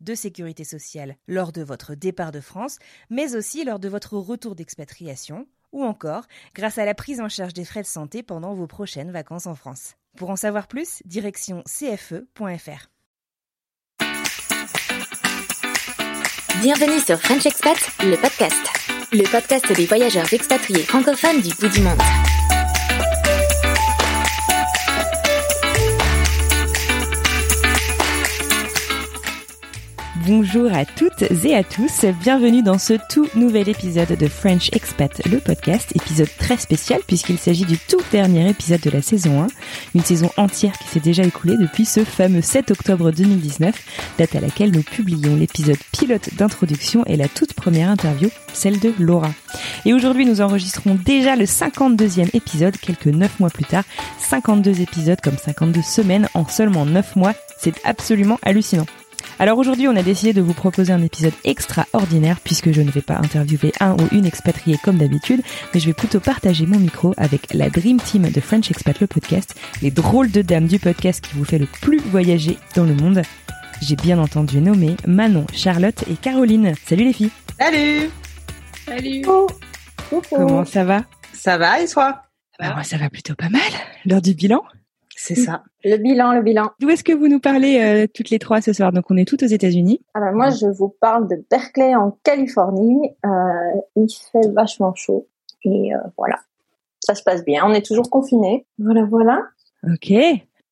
de sécurité sociale lors de votre départ de France, mais aussi lors de votre retour d'expatriation, ou encore grâce à la prise en charge des frais de santé pendant vos prochaines vacances en France. Pour en savoir plus, direction cfe.fr. Bienvenue sur French Expat, le podcast. Le podcast des voyageurs expatriés francophones du bout du monde. Bonjour à toutes et à tous, bienvenue dans ce tout nouvel épisode de French Expat, le podcast, épisode très spécial puisqu'il s'agit du tout dernier épisode de la saison 1, une saison entière qui s'est déjà écoulée depuis ce fameux 7 octobre 2019, date à laquelle nous publions l'épisode pilote d'introduction et la toute première interview, celle de Laura. Et aujourd'hui nous enregistrons déjà le 52e épisode quelques 9 mois plus tard, 52 épisodes comme 52 semaines en seulement 9 mois, c'est absolument hallucinant. Alors aujourd'hui, on a décidé de vous proposer un épisode extraordinaire puisque je ne vais pas interviewer un ou une expatriée comme d'habitude, mais je vais plutôt partager mon micro avec la Dream Team de French Expat le podcast, les drôles de dames du podcast qui vous fait le plus voyager dans le monde. J'ai bien entendu nommer Manon, Charlotte et Caroline. Salut les filles. Salut. Salut. Comment ça va? Ça va et toi? Bah, Moi, ça va plutôt pas mal. L'heure du bilan? C'est ça. Le bilan, le bilan. D'où est-ce que vous nous parlez euh, toutes les trois ce soir? Donc on est toutes aux États-Unis. Ah ben, moi, je vous parle de Berkeley en Californie. Euh, il fait vachement chaud et euh, voilà, ça se passe bien. On est toujours confinés. Voilà, voilà. Ok.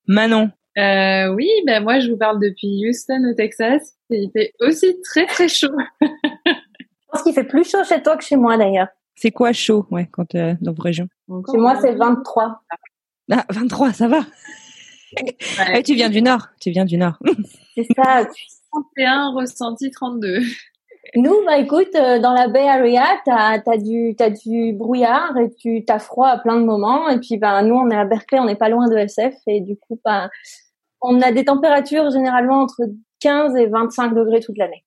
Manon. Euh, oui, ben moi je vous parle depuis Houston au Texas. Et il fait aussi très très chaud. Je pense qu'il fait plus chaud chez toi que chez moi d'ailleurs. C'est quoi chaud, ouais, quand euh, dans vos régions Chez moi, c'est 23. Ah, 23, ça va. Ouais. Tu viens du Nord. Tu viens du Nord. C'est ça. 31 ressenti 32. Nous, bah écoute, euh, dans la Bay Area, t'as as du t'as du brouillard et tu t'as froid à plein de moments. Et puis ben nous, on est à Berkeley, on n'est pas loin de SF et du coup, ben on a des températures généralement entre 15 et 25 degrés toute l'année.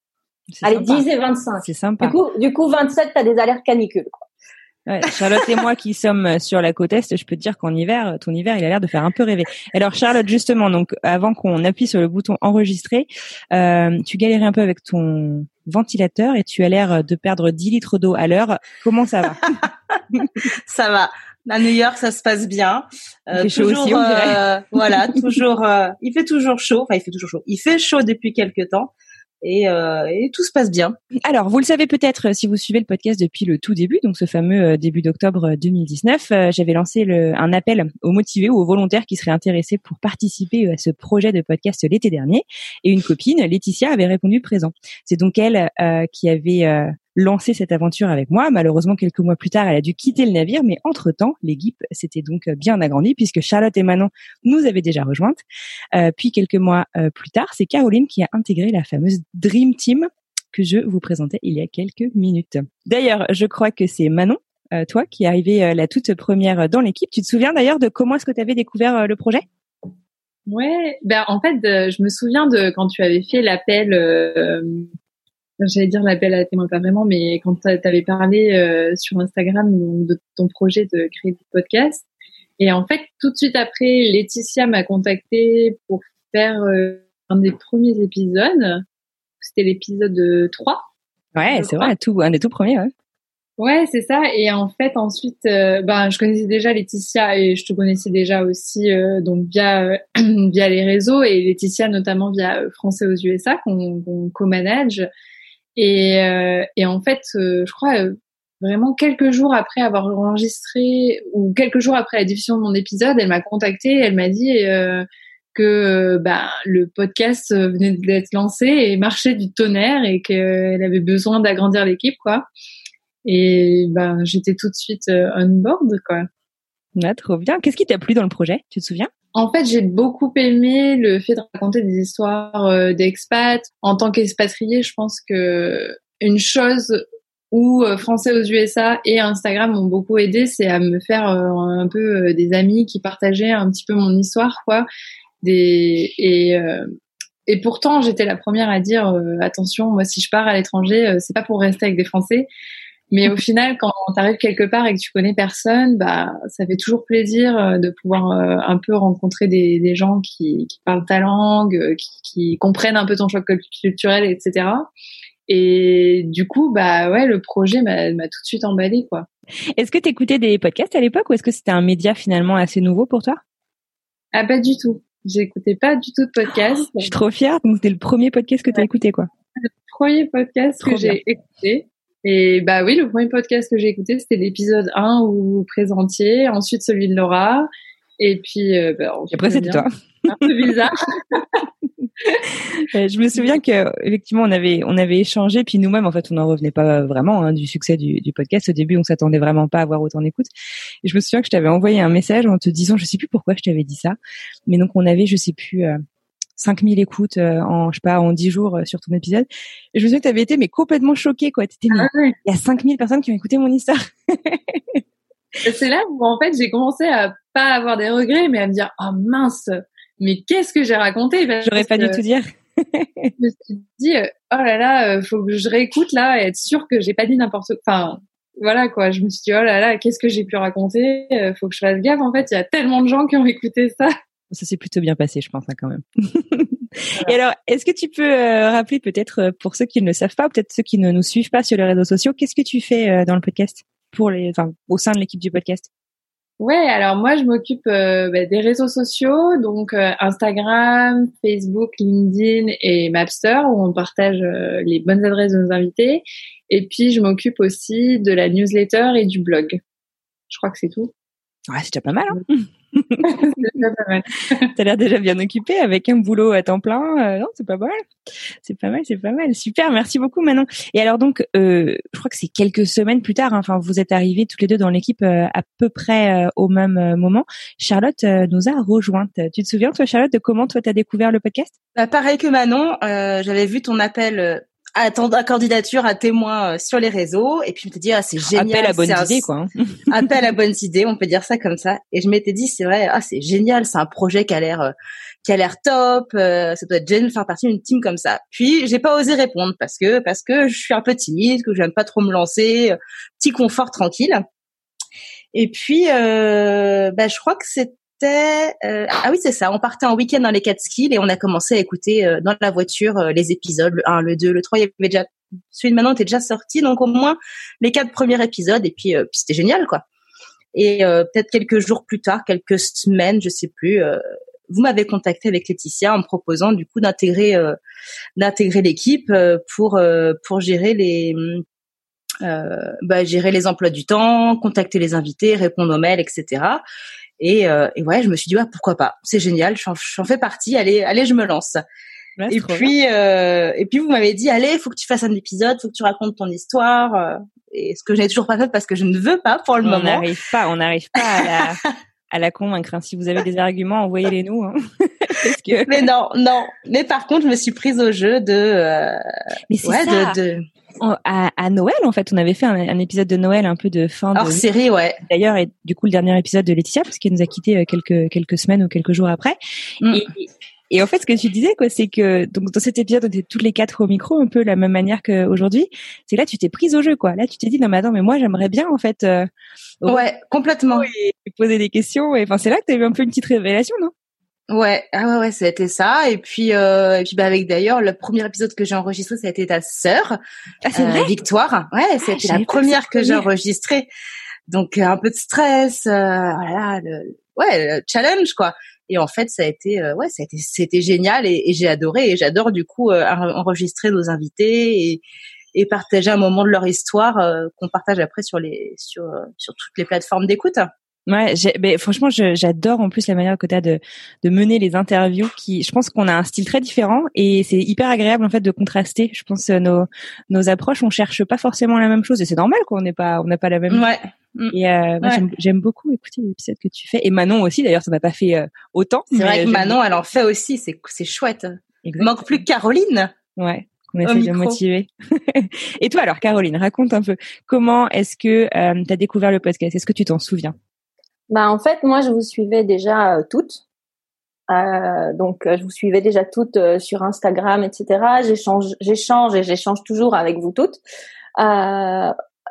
C'est Allez, sympa. 10 et 25. C'est sympa. Du coup, du coup, 27, t'as des alertes canicules. Quoi. Ouais, Charlotte et moi qui sommes euh, sur la côte est, je peux te dire qu'en hiver, ton hiver, il a l'air de faire un peu rêver. Alors Charlotte, justement, donc avant qu'on appuie sur le bouton enregistrer, euh, tu galérais un peu avec ton ventilateur et tu as l'air de perdre 10 litres d'eau à l'heure. Comment ça va Ça va. À New York, ça se passe bien. Euh, Il fait chaud toujours, aussi, on dirait. euh, voilà, toujours. euh, il fait toujours chaud. Enfin, il fait toujours chaud. Il fait chaud depuis quelques temps et, euh, et tout se passe bien. Alors, vous le savez peut-être euh, si vous suivez le podcast depuis le tout début, donc ce fameux euh, début d'octobre 2019, euh, j'avais lancé le, un appel aux motivés ou aux volontaires qui seraient intéressés pour participer à ce projet de podcast l'été dernier. Et une copine, Laetitia, avait répondu présent. C'est donc elle euh, qui avait lancé cette aventure avec moi. Malheureusement, quelques mois plus tard, elle a dû quitter le navire, mais entre-temps, l'équipe s'était donc euh, bien agrandie puisque Charlotte et Manon nous avaient déjà rejointes. Euh, puis quelques mois euh, plus tard, c'est Caroline qui a intégré la fameuse Dream Team que je vous présentais il y a quelques minutes. D'ailleurs, je crois que c'est Manon, euh, toi, qui est arrivée euh, la toute première dans l'équipe. Tu te souviens d'ailleurs de comment est-ce que tu avais découvert le projet? Ouais, ben en fait, je me souviens de quand tu avais fait l'appel. Euh, J'allais dire l'appel à témoin, pas vraiment, mais quand tu avais parlé euh, sur Instagram de ton projet de créer des podcasts. Et en fait, tout de suite après, Laetitia m'a contacté pour faire euh, un des premiers épisodes. C'était l'épisode 3. Ouais, Je c'est vrai, tout, un des tout premiers. Ouais. Ouais, c'est ça. Et en fait, ensuite, euh, ben, je connaissais déjà Laetitia et je te connaissais déjà aussi euh, donc via euh, via les réseaux et Laetitia notamment via euh, Français aux USA qu'on qu'on co-manage. Et, euh, et en fait, euh, je crois euh, vraiment quelques jours après avoir enregistré ou quelques jours après la diffusion de mon épisode, elle m'a contacté, elle m'a dit euh, que bah, le podcast venait d'être lancé et marchait du tonnerre et qu'elle avait besoin d'agrandir l'équipe quoi. Et ben j'étais tout de suite on board quoi. Ah, trop bien. Qu'est-ce qui t'a plu dans le projet? Tu te souviens? En fait, j'ai beaucoup aimé le fait de raconter des histoires euh, d'expats. En tant qu'expatrié, je pense que une chose où euh, Français aux USA et Instagram m'ont beaucoup aidé, c'est à me faire euh, un peu des amis qui partageaient un petit peu mon histoire, quoi. Et pourtant, j'étais la première à dire attention, moi, si je pars à l'étranger, c'est pas pour rester avec des Français. Mais au final, quand tu arrives quelque part et que tu connais personne, bah, ça fait toujours plaisir euh, de pouvoir euh, un peu rencontrer des, des gens qui, qui, parlent ta langue, euh, qui, qui, comprennent un peu ton choc culturel, etc. Et du coup, bah ouais, le projet m'a tout de suite emballé, quoi. Est-ce que tu écoutais des podcasts à l'époque ou est-ce que c'était un média finalement assez nouveau pour toi? Ah, pas du tout. J'écoutais pas du tout de podcast. je suis trop fière. Donc c'était le premier podcast que tu as écouté, quoi. Le premier podcast que j'ai écouté. Et bah oui, le premier podcast que j'ai écouté, c'était l'épisode 1 où vous présentiez, ensuite celui de Laura, et puis euh, bah, après c'était toi. Un peu bizarre. je me souviens que effectivement on avait on avait échangé puis nous-mêmes en fait on n'en revenait pas vraiment hein, du succès du, du, podcast au début on s'attendait vraiment pas à avoir autant d'écoute et je me souviens que je t'avais envoyé un message en te disant je sais plus pourquoi je t'avais dit ça mais donc on avait je sais plus euh, 5000 écoutes euh, en je sais pas en 10 jours euh, sur ton épisode. Et je me souviens que tu avais été mais complètement choquée quoi. T'étais ah il y a 5000 personnes qui ont écouté mon histoire. c'est là où en fait j'ai commencé à pas avoir des regrets mais à me dire oh mince mais qu'est-ce que j'ai raconté? J'aurais pas dû tout dire. je me suis dit euh, oh là là faut que je réécoute là et être sûr que j'ai pas dit n'importe quoi. Enfin voilà quoi, je me suis dit oh là là, qu'est-ce que j'ai pu raconter? Faut que je fasse gaffe en fait, il y a tellement de gens qui ont écouté ça. Ça s'est plutôt bien passé, je pense, hein, quand même. Et alors, est-ce que tu peux euh, rappeler peut-être euh, pour ceux qui ne le savent pas, peut-être ceux qui ne nous suivent pas sur les réseaux sociaux, qu'est-ce que tu fais euh, dans le podcast pour les, enfin, au sein de l'équipe du podcast? Ouais, alors moi je m'occupe bah, des réseaux sociaux, donc Instagram, Facebook, LinkedIn et Mapster où on partage les bonnes adresses de nos invités. Et puis je m'occupe aussi de la newsletter et du blog. Je crois que c'est tout. Ouais, c'est déjà pas mal. Hein T'as l'air déjà bien occupé avec un boulot à temps plein. Euh, non, c'est pas mal. C'est pas mal, c'est pas mal. Super, merci beaucoup Manon. Et alors donc, euh, je crois que c'est quelques semaines plus tard. Hein, enfin, vous êtes arrivés tous les deux dans l'équipe euh, à peu près au même moment. Charlotte nous a rejointes. Tu te souviens toi, Charlotte, de comment toi t'as découvert le podcast? Bah, Pareil que Manon, j'avais vu ton appel à ta candidature à témoin euh, sur les réseaux et puis je me suis dit ah c'est génial appel à bonne idée quoi. Hein. appel à bonne idée on peut dire ça comme ça. Et je m'étais dit c'est vrai ah c'est génial c'est un projet qui a l'air euh, qui a l'air top euh, ça doit être génial de faire partie d'une team comme ça. Puis j'ai pas osé répondre parce que parce que je suis un peu timide que j'aime pas trop me lancer petit confort tranquille. Et puis euh, bah, je crois que c'est euh, ah oui c'est ça on partait en week-end dans les Catskills et on a commencé à écouter euh, dans la voiture euh, les épisodes le 1 le 2 le 3 il y avait déjà celui de maintenant était déjà sorti donc au moins les quatre premiers épisodes et puis, c'était génial quoi et peut-être quelques jours plus tard quelques semaines je sais plus vous m'avez contacté avec Laetitia en me proposant du coup d'intégrer d'intégrer l'équipe pour pour gérer les bah, gérer les emplois du temps, contacter les invités, répondre aux mails, etc. Et, euh, et ouais, je me suis dit, pourquoi pas C'est génial, j'en fais partie. Allez, allez, je me lance. et puis, euh, et puis vous m'avez dit, allez, faut que tu fasses un épisode, faut que tu racontes ton histoire. Euh, et ce que je n'ai toujours pas fait parce que je ne veux pas pour le moment. On n'arrive pas, on n'arrive pas à la, à la convaincre. Hein. Si vous avez des arguments, envoyez-les nous. Hein. que... Mais non, non. Mais par contre, je me suis prise au jeu de. Euh... Mais c'est ouais, ça. De, de à, à, Noël en fait on avait fait un, épisode de Noël un peu de fin hors série ouais d'ailleurs et du coup le dernier épisode de Laetitia parce qu'elle nous a quitté euh, quelques quelques semaines ou quelques jours après mm. et, et en fait, ce que tu disais, quoi, c'est que donc dans cet épisode, on était toutes les quatre au micro, un peu la même manière qu'aujourd'hui. C'est là, tu t'es prise au jeu, quoi. Là, tu t'es dit non, mais attends, mais moi, j'aimerais bien en fait. Euh, ouais, complètement. Et poser des questions. Et enfin, c'est là que tu as eu un peu une petite révélation, non? Ouais, ah ouais, ouais, c'était ça. Et puis, euh, et puis bah avec d'ailleurs le premier épisode que j'ai enregistré, ça a été ta sœur, ah, c'est vrai? Victoire. Ouais, c'était ah, la première que j'ai enregistrée. Donc euh, un peu de stress, euh, voilà, le, ouais, le challenge quoi. Et en fait, ça a été, euh, ouais, ça a été, c'était génial et, et j'ai adoré. Et j'adore du coup euh, enregistrer nos invités et et partager un moment de leur histoire qu'on partage après sur les sur sur toutes les plateformes d'écoute. Ouais, mais franchement, j'adore en plus la manière que tu as de, de mener les interviews. Qui, je pense qu'on a un style très différent et c'est hyper agréable en fait de contraster. Je pense euh, nos nos approches, on cherche pas forcément la même chose et c'est normal qu'on n'est pas on n'a pas la même. Ouais. Et euh, j'aime beaucoup écouter les épisodes que tu fais et Manon aussi. D'ailleurs, ça m'a pas fait euh, autant. C'est vrai que Manon, elle en fait aussi. C'est c'est chouette. Il manque plus Caroline. Ouais qu'on essaie de motiver. et toi alors Caroline, raconte un peu comment est-ce que euh, tu as découvert le podcast? Est-ce que tu t'en souviens? Bah en fait, moi je vous suivais déjà euh, toutes. Euh, donc euh, je vous suivais déjà toutes euh, sur Instagram, etc. J'échange, j'échange et j'échange toujours avec vous toutes.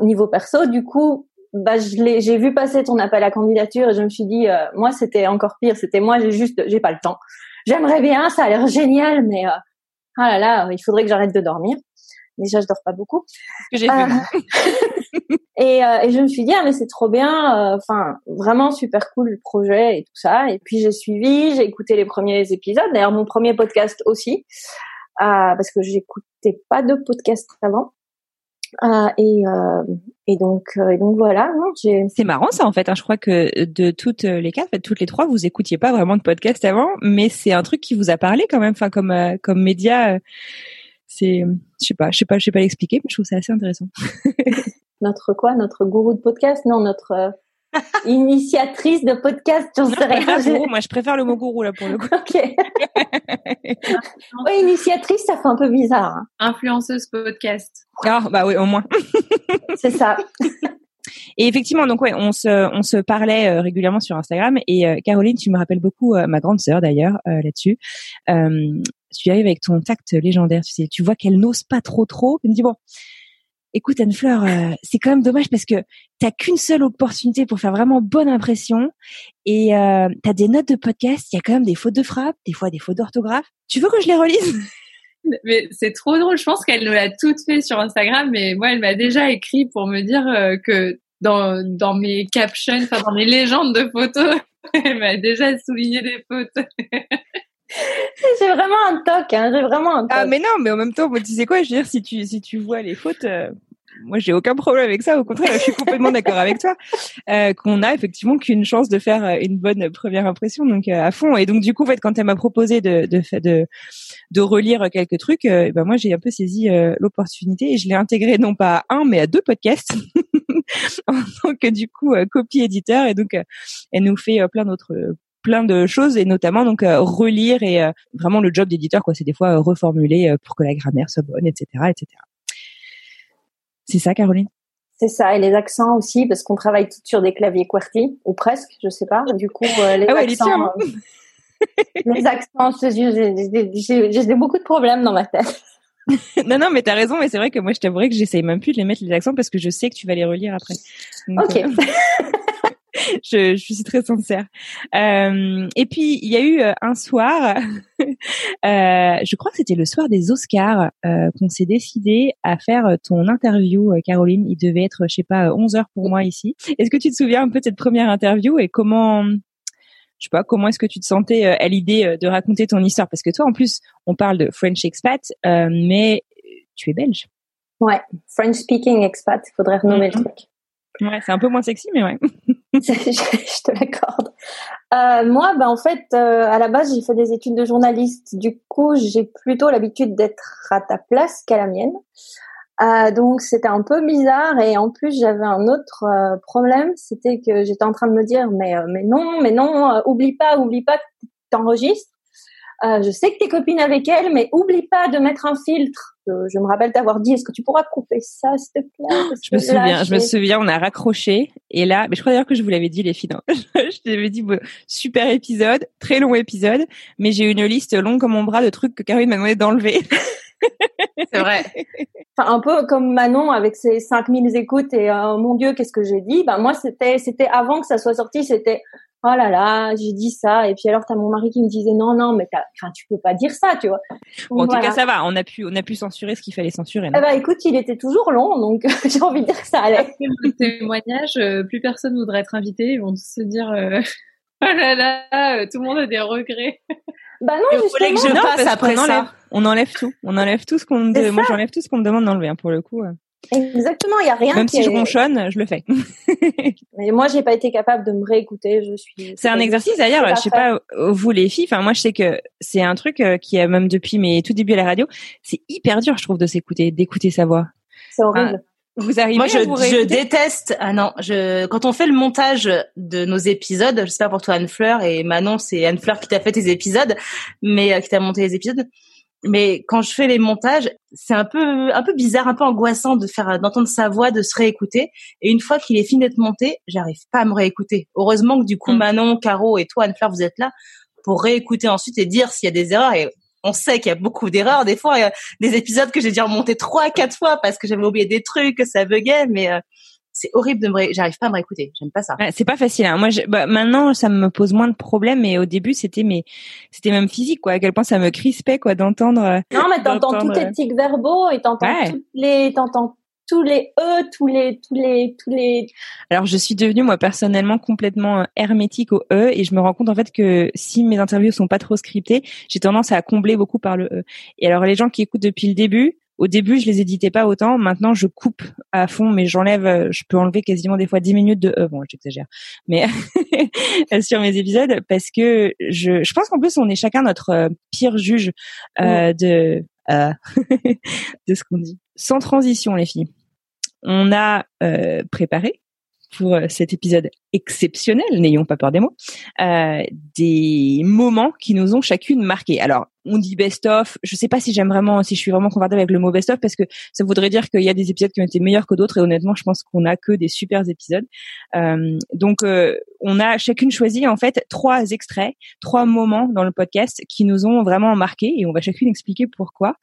niveau perso, du coup, bah je j'ai vu passer ton appel à candidature et je me suis dit, moi c'était encore pire. C'était moi, j'ai juste, j'ai pas le temps. J'aimerais bien, ça a l'air génial, mais ah là là, il faudrait que j'arrête de dormir. Déjà, je dors pas beaucoup. Que j'ai fait. Et, euh, et je me suis dit ah mais c'est trop bien, euh, enfin vraiment super cool le projet et tout ça. Et puis j'ai suivi, j'ai écouté les premiers épisodes. D'ailleurs mon premier podcast aussi, euh, parce que j'écoutais pas de podcast avant. Euh, et, euh, et donc et donc voilà. C'est marrant ça en fait. Hein. Je crois que de toutes les quatre, en fait, toutes les trois, vous écoutiez pas vraiment de podcast avant, mais c'est un truc qui vous a parlé quand même. Enfin comme comme média, c'est je sais pas, je sais pas, je sais pas l'expliquer, mais je trouve ça assez intéressant. notre quoi, notre gourou de podcast, non, notre euh, initiatrice de podcast, j'en sais rien. moi je préfère le mot gourou là pour le coup. ok. oui, initiatrice, ça fait un peu bizarre. Hein. Influenceuse podcast. Ah bah oui, au moins. C'est ça. Et effectivement, donc ouais, on se on se parlait euh, régulièrement sur Instagram et euh, Caroline, tu me rappelles beaucoup ma grande sœur d'ailleurs là-dessus. tu arrives avec ton tact légendaire, tu sais, tu vois qu'elle n'ose pas trop trop. Elle me dit bon, écoute Anne-Fleur, euh, c'est quand même dommage parce que t'as qu'une seule opportunité pour faire vraiment bonne impression et euh, t'as des notes de podcast, il y a quand même des fautes de frappe, des fois des fautes d'orthographe. Tu veux que je les relise? Mais c'est trop drôle. Je pense qu'elle nous l'a toutes fait sur Instagram, mais moi, elle m'a déjà écrit pour me dire euh, que dans, dans mes captions, enfin dans mes légendes de photos, elle m'a déjà souligné des fautes. j'ai vraiment un toc, hein, j'ai vraiment un ah, toc. Ah mais non, mais en même temps, tu sais quoi, je veux dire, si tu si tu vois les fautes, euh, moi j'ai aucun problème avec ça. Au contraire, je suis complètement d'accord avec toi euh, qu'on a effectivement qu'une chance de faire euh, une bonne première impression, donc euh, à fond. Et donc du coup, en fait, quand elle m'a proposé de de de de relire quelques trucs, ben moi j'ai un peu saisi l'opportunité et je l'ai intégré non pas à un mais à deux podcasts en tant que du coup copie éditeur et donc elle nous fait plein d'autres plein de choses et notamment donc euh, relire et euh, vraiment le job d'éditeur quoi c'est des fois euh, reformuler pour que la grammaire soit bonne etc etc c'est ça Caroline? C'est ça et les accents aussi parce qu'on travaille tout sur des claviers QWERTY ou presque je sais pas du coup les ah accents les accents j'ai beaucoup de problèmes dans ma tête non, non, mais t'as raison, mais c'est vrai que moi, je t'avouerais que j'essaye même plus de les mettre les accents parce que je sais que tu vas les relire après. ok. je, je, suis très sincère. Euh, et puis il y a eu euh, un soir, euh, je crois que c'était le soir des Oscars, euh, qu'on s'est décidé à faire ton interview, euh, Caroline. Il devait être, je sais pas, 11 heures pour moi ici. Est-ce que tu te souviens un peu de cette première interview et comment, je sais pas, comment est-ce que tu te sentais à l'idée de raconter ton histoire? Parce que toi, en plus, on parle de French expat, mais tu es belge. Ouais, French speaking expat. Il faudrait renommer le mm-hmm. truc. Ouais, c'est un peu moins sexy, mais ouais. je, te l'accorde. Euh, moi, ben en fait, euh, à la base, j'ai fait des études de journaliste. Du coup, j'ai plutôt l'habitude d'être à ta place qu'à la mienne. Euh, donc, c'était un peu bizarre. Et en plus, j'avais un autre problème, c'était que j'étais en train de me dire, mais mais non, mais non, oublie pas, oublie pas que t'enregistres. Euh, je sais que t'es copine avec elle, mais oublie pas de mettre un filtre. Euh, je me rappelle t'avoir dit, est-ce que tu pourras couper ça, s'il te plaît? Je me souviens, je me souviens, on a raccroché et là, mais je crois d'ailleurs que je vous l'avais dit les filles. je t'avais dit super épisode, très long épisode, mais j'ai une liste longue comme mon bras de trucs que Caroline m'a demandé d'enlever. C'est vrai. Enfin, un peu comme Manon avec ses 5000 écoutes et euh, mon Dieu, qu'est-ce que j'ai dit Ben moi, c'était c'était avant que ça soit sorti, c'était oh là là, j'ai dit ça. Et puis alors, t'as mon mari qui me disait non, non, mais enfin, tu peux pas dire ça, tu vois. en tout cas, ça va. On a pu, on a pu censurer ce qu'il fallait censurer. Eh ben, écoute, il était toujours long, donc j'ai envie de dire que ça allait. Le témoignage, euh, plus personne voudrait être invité. Ils vont se dire, euh, oh là là, euh, tout le monde a des regrets. Bah non, justement. que je passe après ça. on enlève tout. On enlève tout ce qu'on me moi j'enlève tout ce qu'on me demande d'enlever hein, pour le coup. Exactement, il y a rien. Même si je ronchonne, je le fais. Mais moi, j'ai pas été capable de me réécouter. Je suis. C'est un exercice d'ailleurs. Je sais pas vous les filles. Enfin, moi, je sais que c'est un truc euh, qui est même depuis mes tout débuts à la radio. C'est hyper dur, je trouve, de s'écouter, d'écouter sa voix. C'est horrible. vous arrivez Moi, je, à vous je déteste. Ah non, je quand on fait le montage de nos épisodes, je sais pas pour toi Anne Fleur et Manon, c'est Anne Fleur qui t'a fait tes épisodes, mais euh, qui t'a monté les épisodes mais quand je fais les montages, c'est un peu un peu bizarre, un peu angoissant de faire d'entendre sa voix, de se réécouter. Et une fois qu'il est fini d'être monté, j'arrive pas à me réécouter. Heureusement que du coup mm. Manon, Caro et toi Anne-Fleur, vous êtes là pour réécouter ensuite et dire s'il y a des erreurs. Et on sait qu'il y a beaucoup d'erreurs. Des fois, il y a des épisodes que j'ai dû remonter trois, quatre fois parce que j'avais oublié des trucs, que ça buguait. Mais euh, c'est horrible de me j'arrive pas à me réécouter. J'aime pas ça. C'est pas facile hein. moi bah, maintenant ça me pose moins de problèmes mais au début c'était mais c'était même physique quoi. À quel point ça me crispait quoi d'entendre euh, non mais t'entends tous tes tics verbaux et t'entends toutes les t'entends tous les e tous les tous les tous les alors je suis devenue moi personnellement complètement euh, hermétique au e et je me rends compte en fait que si mes interviews sont pas trop scriptées j'ai tendance à combler beaucoup par le e. Et alors les gens qui écoutent depuis le début au début, je les éditais pas autant. Maintenant, je coupe à fond, mais j'enlève, euh, je peux enlever quasiment des fois 10 minutes de, euh, bon, j'exagère, mais sur mes épisodes parce que je, je pense qu'en plus, on est chacun notre euh, pire juge euh, de euh, de ce qu'on dit. Sans transition, les filles. On a préparé pour cet épisode exceptionnel, n'ayons pas peur des mots, euh, des moments qui nous ont chacune marqué. Alors, on dit best-of. Je sais pas si j'aime vraiment, si je suis vraiment confortable avec le mot best-of parce que ça voudrait dire qu'il y a des épisodes qui ont été meilleurs que d'autres et honnêtement, je pense qu'on a que des super épisodes. Euh, donc, euh, on a chacune choisi en fait trois extraits, trois moments dans le podcast qui nous ont vraiment marqué et on va chacune expliquer pourquoi.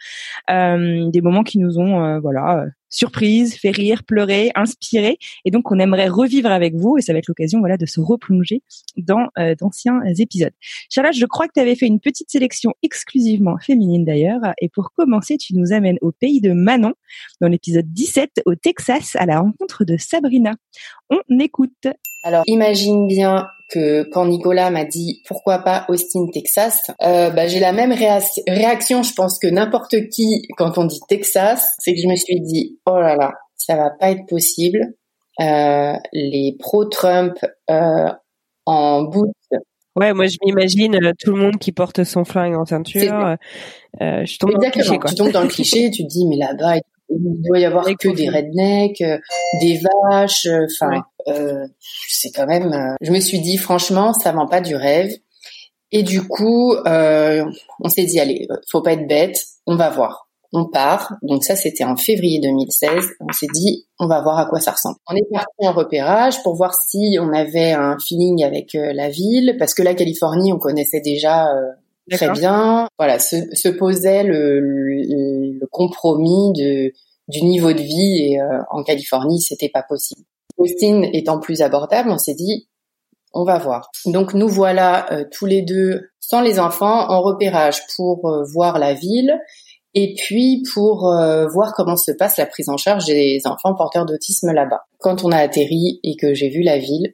Euh, des moments qui nous ont, euh, voilà, surprise, fait rire, pleurer, inspiré et donc on aimerait revivre avec vous et ça va être voilà de se replonger dans d'anciens épisodes. Charlotte, je crois que tu avais fait une petite sélection exclusivement féminine d'ailleurs. Et pour commencer, tu nous amènes au pays de Manon, dans l'épisode 17 au Texas, à la rencontre de Sabrina. On écoute. Alors, imagine bien que quand Nicolas m'a dit pourquoi pas Austin, Texas, euh, bah, j'ai la même réaction, je pense que n'importe qui quand on dit Texas, c'est que je me suis dit oh là là, ça va pas être possible. Euh, les pro-Trump euh, en bout Ouais, moi je m'imagine euh, tout le monde qui porte son flingue en ceinture. Euh, euh, je tombe dans le cliché. Quoi. Tu tombes dans le cliché, tu te dis mais là-bas il doit y avoir que des rednecks, des vaches. Enfin, euh, c'est quand même. je me suis dit franchement, ça vend pas du rêve. Et du coup, on s'est dit allez, faut pas être bête, on va voir on part. Donc ça, c'était en février 2016. On s'est dit, on va voir à quoi ça ressemble. On est parti en repérage pour voir si on avait un feeling avec euh, la ville, parce que la Californie, on connaissait déjà euh, très bien. Voilà, se, posait le, compromis de, du niveau de vie et euh, en Californie, c'était pas possible. Austin étant plus abordable, on s'est dit, on va voir. Donc nous voilà tous les deux sans les enfants en repérage pour voir la ville et puis pour euh, voir comment se passe la prise en charge des enfants porteurs d'autisme là-bas. Quand on a atterri et que j'ai vu la ville,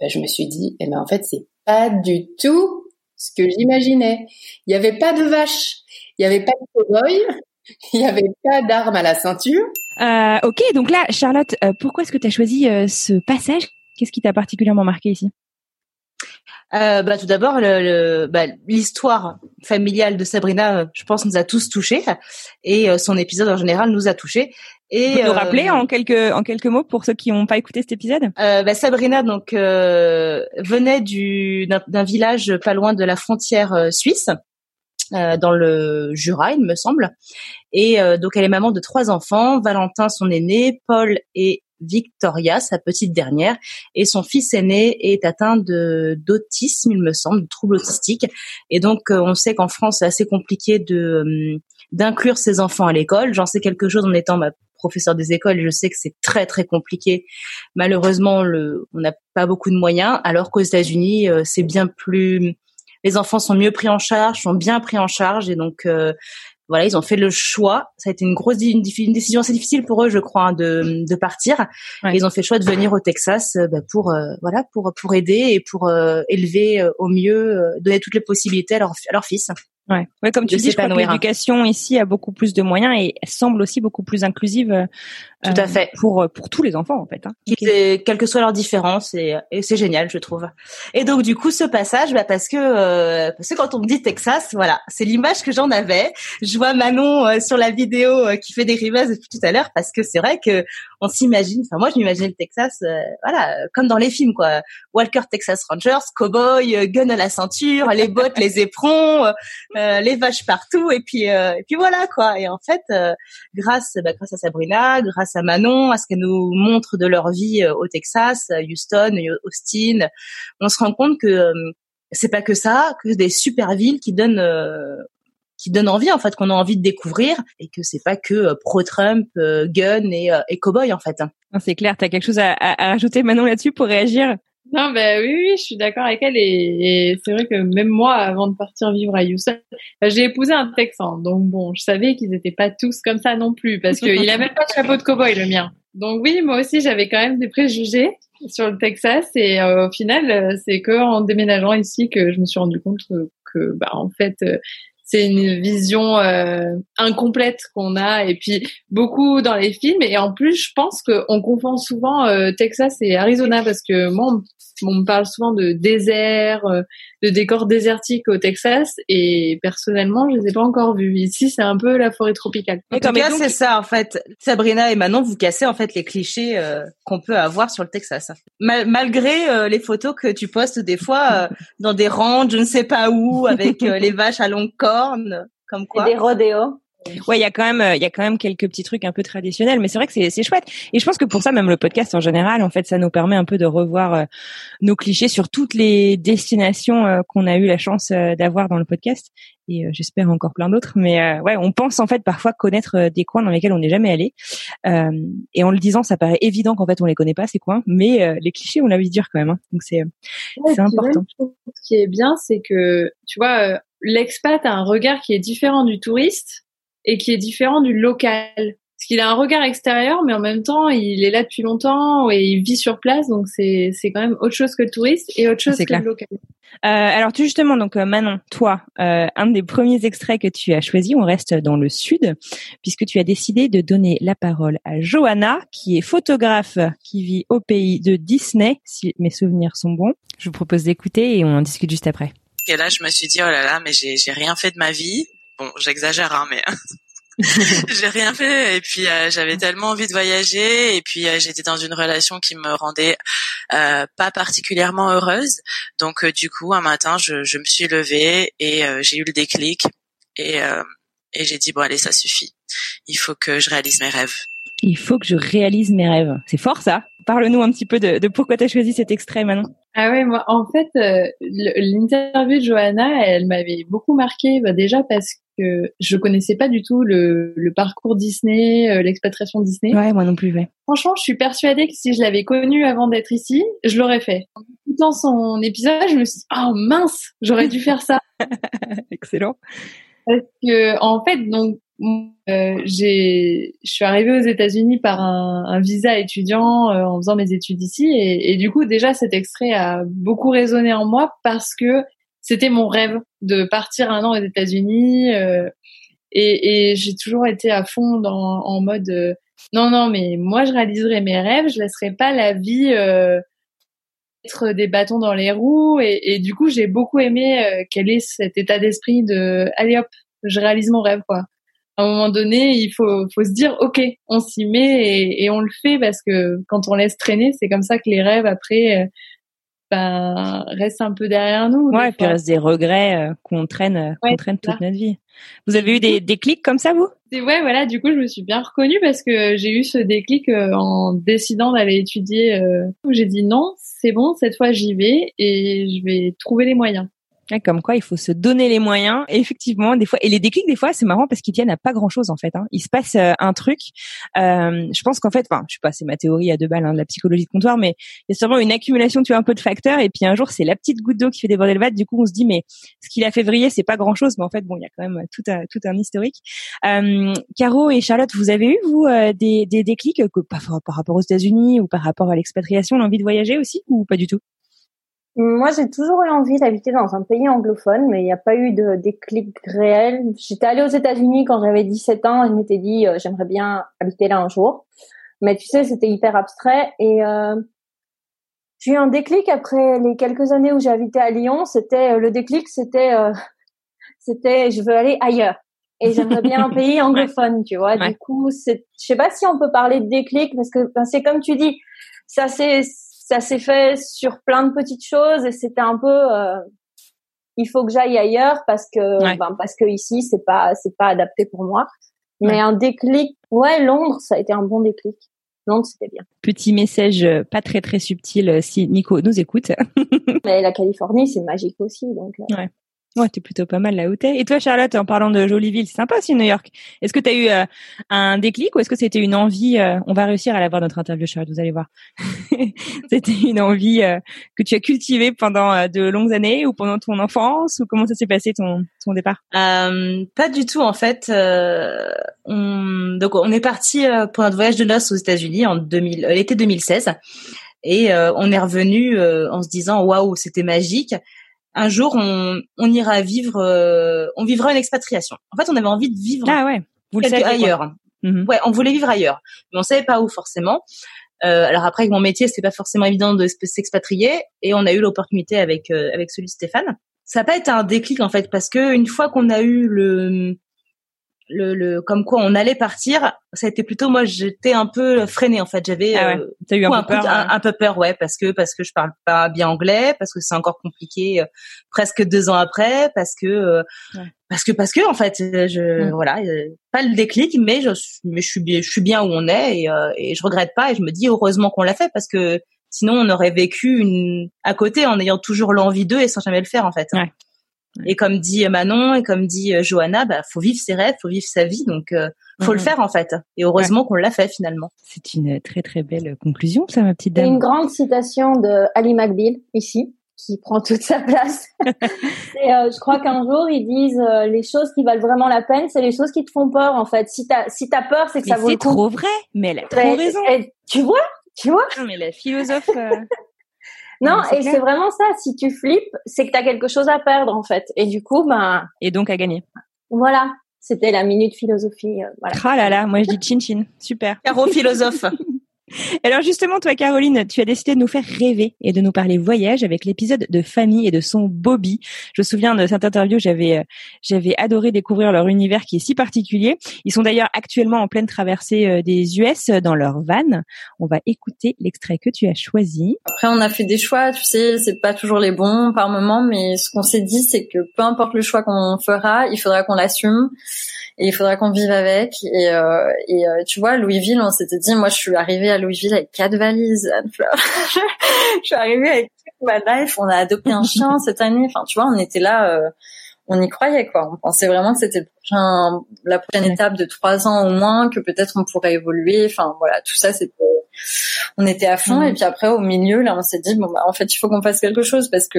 ben, je me suis dit, eh ben en fait c'est pas du tout ce que j'imaginais. Il n'y avait pas de vaches, il n'y avait pas de cow il n'y avait pas d'armes à la ceinture. Euh, ok, donc là, Charlotte, euh, pourquoi est-ce que tu as choisi ce passage? Qu'est-ce qui t'a particulièrement marqué ici? Euh, bah, tout d'abord, le, bah, l'histoire familiale de Sabrina, euh, je pense, nous a tous touchés, et euh, son épisode en général nous a touchés. Et Vous nous rappeler en quelques en quelques mots pour ceux qui n'ont pas écouté cet épisode? Bah, Sabrina donc venait du d'un, village pas loin de la frontière suisse. dans le Jura, il me semble. Et donc elle est maman de trois enfants, Valentin son aîné, Paul et Victoria, sa petite dernière, et son fils aîné est atteint de d'autisme, il me semble, de troubles autistiques. Et donc, euh, on sait qu'en France, c'est assez compliqué de euh, d'inclure ses enfants à l'école. J'en sais quelque chose en étant ma professeur des écoles je sais que c'est très très compliqué. Malheureusement, le, on n'a pas beaucoup de moyens, alors qu'aux États-Unis, euh, c'est bien plus les enfants sont mieux pris en charge, sont bien pris en charge et donc voilà, ils ont fait le choix. Ça a été une grosse une, décision assez difficile pour eux, je crois, hein, de, de partir. Ils ont fait le choix de venir au Texas euh, bah, pour euh, voilà pour pour aider et pour euh, élever au mieux, donner toutes les possibilités à leur, à leur fils. Ouais, ouais comme tu dis, je crois que l'éducation ici a beaucoup plus de moyens et semble aussi beaucoup plus inclusive. Tout à fait. Pour pour tous les enfants en fait. Hein. quelle que soit leur différence et, et c'est génial, je trouve. Et donc du coup, ce passage, bah, parce que parce que quand on me dit Texas, voilà, c'est l'image que j'en avais. Je vois Manon sur la vidéo qui fait des rivers depuis tout à l'heure parce que c'est vrai que on s'imagine. Enfin, moi, je m'imaginais le Texas, voilà, comme dans les films quoi. Walker Texas Rangers, cowboy, gun à la ceinture, les bottes, les éperons. Euh, les vaches partout et puis euh, et puis voilà quoi. Et en fait, euh, grâce bah, grâce à Sabrina, grâce à Manon, à ce qu'elle nous montre de leur vie au Texas, Houston, Austin, on se rend compte que c'est pas que ça, que des super villes qui donnent qui donnent envie en fait, qu'on a envie de découvrir et que c'est pas que pro Trump, gun et, et cowboy en fait. C'est clair. T'as quelque chose à, à, rajouter Manon là-dessus pour réagir? Non, ben oui, oui, je suis d'accord avec elle et, c'est vrai que même moi, avant de partir vivre à Houston, ben, j'ai épousé un Texan, donc bon, je savais qu'ils n'étaient pas tous comme ça non plus parce qu'il a même pas de chapeau de cowboy le mien. Donc oui, moi aussi, j'avais quand même des préjugés sur le Texas et euh, au final, euh, c'est que en déménageant ici que je me suis rendu compte que, bah en fait, euh, c'est une vision euh, incomplète qu'on a et puis beaucoup dans les films. Et en plus je pense qu'on confond souvent euh, Texas et Arizona parce que moi me parle souvent de désert, euh, de décors désertiques au Texas et personnellement je les ai pas encore vus. Ici c'est un peu la forêt tropicale. En tout cas c'est ça en fait. Sabrina et Manon vous cassez en fait les clichés qu'on peut avoir sur le Texas. malgré les photos que tu postes des fois dans des rangs je ne sais pas où avec les vaches à long corps comme quoi. des rodéos. Ouais, il y a quand même, il y a quand même quelques petits trucs un peu traditionnels, mais c'est vrai que c'est chouette. Et je pense que pour ça, même le podcast en général, en fait, ça nous permet un peu de revoir euh, nos clichés sur toutes les destinations euh, qu'on a eu la chance euh, d'avoir dans le podcast. Et j'espère encore plein d'autres. Mais ouais, on pense en fait parfois connaître des coins dans lesquels on n'est jamais allé. et en le disant, ça paraît évident qu'en fait on les connaît pas ces coins, mais les clichés, on l'a vu dire quand même. Hein. Donc c'est c'est important. ce qui est bien, c'est que tu vois l'expat a un regard qui est différent du touriste et qui est différent du local. Parce qu'il a un regard extérieur, mais en même temps, il est là depuis longtemps et il vit sur place, donc c'est c'est quand même autre chose que le touriste et autre chose que le local. Euh, alors tu justement, donc euh, Manon, toi, euh, un des premiers extraits que tu as choisi, on reste dans le sud, puisque tu as décidé de donner la parole à Johanna, qui est photographe, qui vit au pays de Disney, si mes souvenirs sont bons. Je vous propose d'écouter et on en discute juste après. Et là, je me suis dit, oh là là, mais j'ai, j'ai rien fait de ma vie. Bon, j'exagère, hein, mais j'ai rien fait. Et puis, euh, j'avais tellement envie de voyager. Et puis, euh, j'étais dans une relation qui me rendait euh, pas particulièrement heureuse. Donc, du coup, un matin, je, je me suis levée et j'ai eu le déclic. Et, et j'ai dit, bon, allez, ça suffit. Il faut que je réalise mes rêves. Il faut que je réalise mes rêves. C'est fort, ça. Parle-nous un petit peu de, de pourquoi tu as choisi cet extrait, Manon. Ah oui, moi, en fait, euh, l'interview de Johanna, elle m'avait beaucoup marqué, bah, déjà parce que je connaissais pas du tout le, le parcours Disney, euh, l'expatriation Disney. Ouais, moi non plus. Ouais. Franchement, je suis persuadée que si je l'avais connu avant d'être ici, je l'aurais fait. En écoutant son épisode, je me suis dit, oh mince, j'aurais dû faire ça. Excellent. Parce que, en fait, donc, euh, j'ai, je suis arrivée aux États-Unis par un, un, visa étudiant euh, en faisant mes études ici, et, et, du coup déjà cet extrait a beaucoup résonné en moi parce que c'était mon rêve de partir un an aux États-Unis, euh, et, et j'ai toujours été à fond en mode euh, non non mais moi je réaliserai mes rêves, je laisserai pas la vie être des bâtons dans les roues, et, et du coup j'ai beaucoup aimé quel est cet état d'esprit de allez hop je réalise mon rêve quoi. À un moment donné, il faut, faut se dire, ok, on s'y met et, et, on le fait parce que quand on laisse traîner, c'est comme ça que les rêves après, euh, ben, restent un peu derrière nous. Ouais, et puis reste des regrets euh, qu'on traîne, euh, qu'on traîne toute notre vie. Vous avez eu des déclics comme ça, vous? Ouais, voilà. Du coup, je me suis bien reconnue parce que j'ai eu ce déclic en décidant d'aller étudier. j'ai dit non, c'est bon, cette fois j'y vais et je vais trouver les moyens. Comme quoi, il faut se donner les moyens. Effectivement, des fois, et les déclics, des fois, c'est marrant parce qu'ils tiennent à pas grand chose en fait. Hein. Il se passe euh, un truc. Euh, je pense qu'en fait, enfin, je sais pas, c'est ma théorie à deux balles hein, de la psychologie de comptoir, mais il y a sûrement une accumulation, tu vois, un peu de facteurs. Et puis un jour, c'est la petite goutte d'eau qui fait déborder le vase. Du coup, on se dit, mais ce qu'il a fait vriller, c'est pas grand chose, mais en fait, bon, il y a quand même tout un tout un historique. Euh, Caro et Charlotte, vous avez eu vous euh, des, des déclics par, par rapport aux États-Unis ou par rapport à l'expatriation, l'envie de voyager aussi ou pas du tout? Moi, j'ai toujours eu envie d'habiter dans un pays anglophone, mais il n'y a pas eu de déclic réel. J'étais allée aux États-Unis quand j'avais 17 ans et je m'étais dit euh, j'aimerais bien habiter là un jour. Mais tu sais, c'était hyper abstrait et euh, j'ai eu un déclic après les quelques années où j'ai habité à Lyon. C'était euh, le déclic, c'était euh, c'était je veux aller ailleurs et j'aimerais bien un pays anglophone, tu vois. Du coup, je sais pas si on peut parler de déclic parce que ben, c'est comme tu dis, ça c'est ça s'est fait sur plein de petites choses et c'était un peu euh, il faut que j'aille ailleurs parce que ben, parce que ici c'est pas c'est pas adapté pour moi. Mais un déclic ouais Londres ça a été un bon déclic. Londres c'était bien. Petit message euh, pas très très subtil euh, si Nico nous écoute. Mais la Californie c'est magique aussi donc ouais Ouais, t'es plutôt pas mal là où t'es. Et toi, Charlotte, en parlant de jolie ville, c'est sympa aussi New York. Est-ce que t'as eu euh, un déclic ou est-ce que c'était une envie euh, On va réussir à l'avoir notre interview, Charlotte. Vous allez voir. c'était une envie euh, que tu as cultivée pendant de longues années ou pendant ton enfance ou comment ça s'est passé ton ton départ? Pas du tout en fait. on... Donc on est parti pour notre voyage de noces aux États-Unis en 2000, l'été 2016 et on est revenu en se disant waouh, c'était magique un jour on, on ira vivre, euh, on vivra une expatriation. En fait, on avait envie de vivre ah ouais. Vous ailleurs. Mhm. Ouais, on voulait vivre ailleurs, mais on savait pas où forcément. Euh, alors après, avec mon métier, c'était pas forcément évident de s'expatrier, et on a eu l'opportunité avec euh, avec celui de Stéphane. Ça n'a pas été un déclic en fait, parce que une fois qu'on a eu le le, le, comme quoi on allait partir, ça a été plutôt moi j'étais un peu freinée en fait. J'avais ah ouais. Euh, eu un, peu peur, un, peu peur, ouais, parce que parce que je parle pas bien anglais, parce que c'est encore compliqué euh, presque deux ans après, parce que euh, parce que parce que en fait, je mm. voilà, pas le déclic, mais je mais je suis bien, je suis bien où on est et, et je regrette pas et je me dis heureusement qu'on l'a fait parce que sinon on aurait vécu une à côté en ayant toujours l'envie d'eux et sans jamais le faire en fait. Et comme dit Manon et comme dit euh, Johanna, bah faut vivre ses rêves, faut vivre sa vie, donc euh, faut le mhm. faire en fait. Et heureusement qu'on l'a fait finalement. C'est une très très belle conclusion, ça, ma petite dame. Une grande citation de Ali McBeal ici, qui prend toute sa place. et, euh, je crois qu'un jour ils disent les choses qui valent vraiment la peine, c'est les choses qui te font peur en fait. Si t'as si t'as peur, c'est que ça vaut le coup. C'est trop vrai, mais elle a trop raison. tu vois, tu vois. Non, mais la philosophe. Non, et c'est vraiment ça. Si tu flippes, c'est que tu as quelque chose à perdre en fait. Et du coup, ben. Et donc à gagner. Voilà. C'était la minute philosophie. Euh, voilà. Ah là là, moi je dis chin chin. Super. Caro philosophe. Alors justement, toi Caroline, tu as décidé de nous faire rêver et de nous parler voyage avec l'épisode de Fanny et de son Bobby. Je me souviens de cette interview, j'avais euh, j'avais adoré découvrir leur univers qui est si particulier. Ils sont d'ailleurs actuellement en pleine traversée euh, des US dans leur van. On va écouter l'extrait que tu as choisi. Après, on a fait des choix, tu sais, c'est pas toujours les bons par moment, mais ce qu'on s'est dit, c'est que peu importe le choix qu'on fera, il faudra qu'on l'assume et il faudra qu'on vive avec. Et, euh, euh, tu vois, Louisville, on s'était dit, moi, je suis arrivée à Louisville avec quatre valises. je suis arrivée avec ma life. On a adopté un chien cette année. Enfin, tu vois, on était là. Euh, on y croyait quoi. On pensait vraiment que c'était la prochaine étape de trois ans au moins, que peut-être on pourrait évoluer. Enfin voilà, tout ça c'était, on était à fond. Et puis après au milieu là, on s'est dit bon bah en fait il faut qu'on fasse quelque chose parce que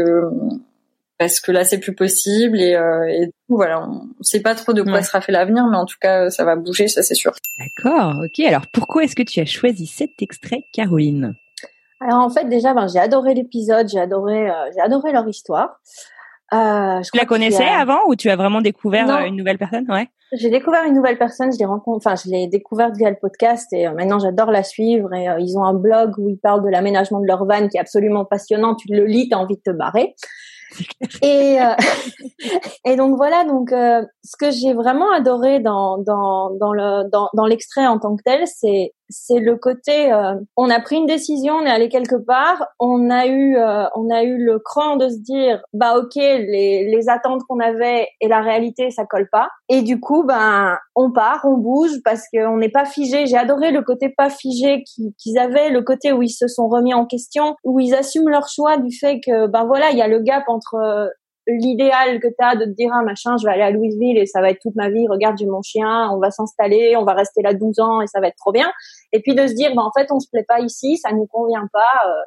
parce que là c'est plus possible et, euh, et voilà, on sait pas trop de quoi sera fait l'avenir, mais en tout cas ça va bouger, ça c'est sûr. D'accord, ok. Alors pourquoi est-ce que tu as choisi cet extrait, Caroline? Alors en fait déjà, ben, j'ai adoré l'épisode, j'ai adoré, euh, j'ai adoré leur histoire. Euh, je tu la connaissais avant ou tu as vraiment découvert une nouvelle personne? Ouais. J'ai découvert une nouvelle personne, je l'ai rencontré, enfin je l'ai découverte via le podcast et euh, maintenant j'adore la suivre et ils ont un blog où ils parlent de l'aménagement de leur van qui est absolument passionnant. Tu le lis, t'as envie de te barrer. et euh, et donc voilà donc euh, ce que j'ai vraiment adoré dans dans dans le dans, dans l'extrait en tant que tel c'est c'est le côté euh, on a pris une décision, on est allé quelque part, on a eu euh, on a eu le cran de se dire bah OK, les les attentes qu'on avait et la réalité ça colle pas. Et du coup ben on part, on bouge parce qu'on n'est pas figé. J'ai adoré le côté pas figé qu'ils avaient, le côté où ils se sont remis en question, où ils assument leur choix du fait que ben voilà, il y a le gap entre l'idéal que tu as de te dire ah machin je vais aller à Louisville et ça va être toute ma vie. Regarde j'ai mon chien on va s'installer on va rester là 12 ans et ça va être trop bien et puis de se dire bah en fait on se plaît pas ici ça nous convient pas euh,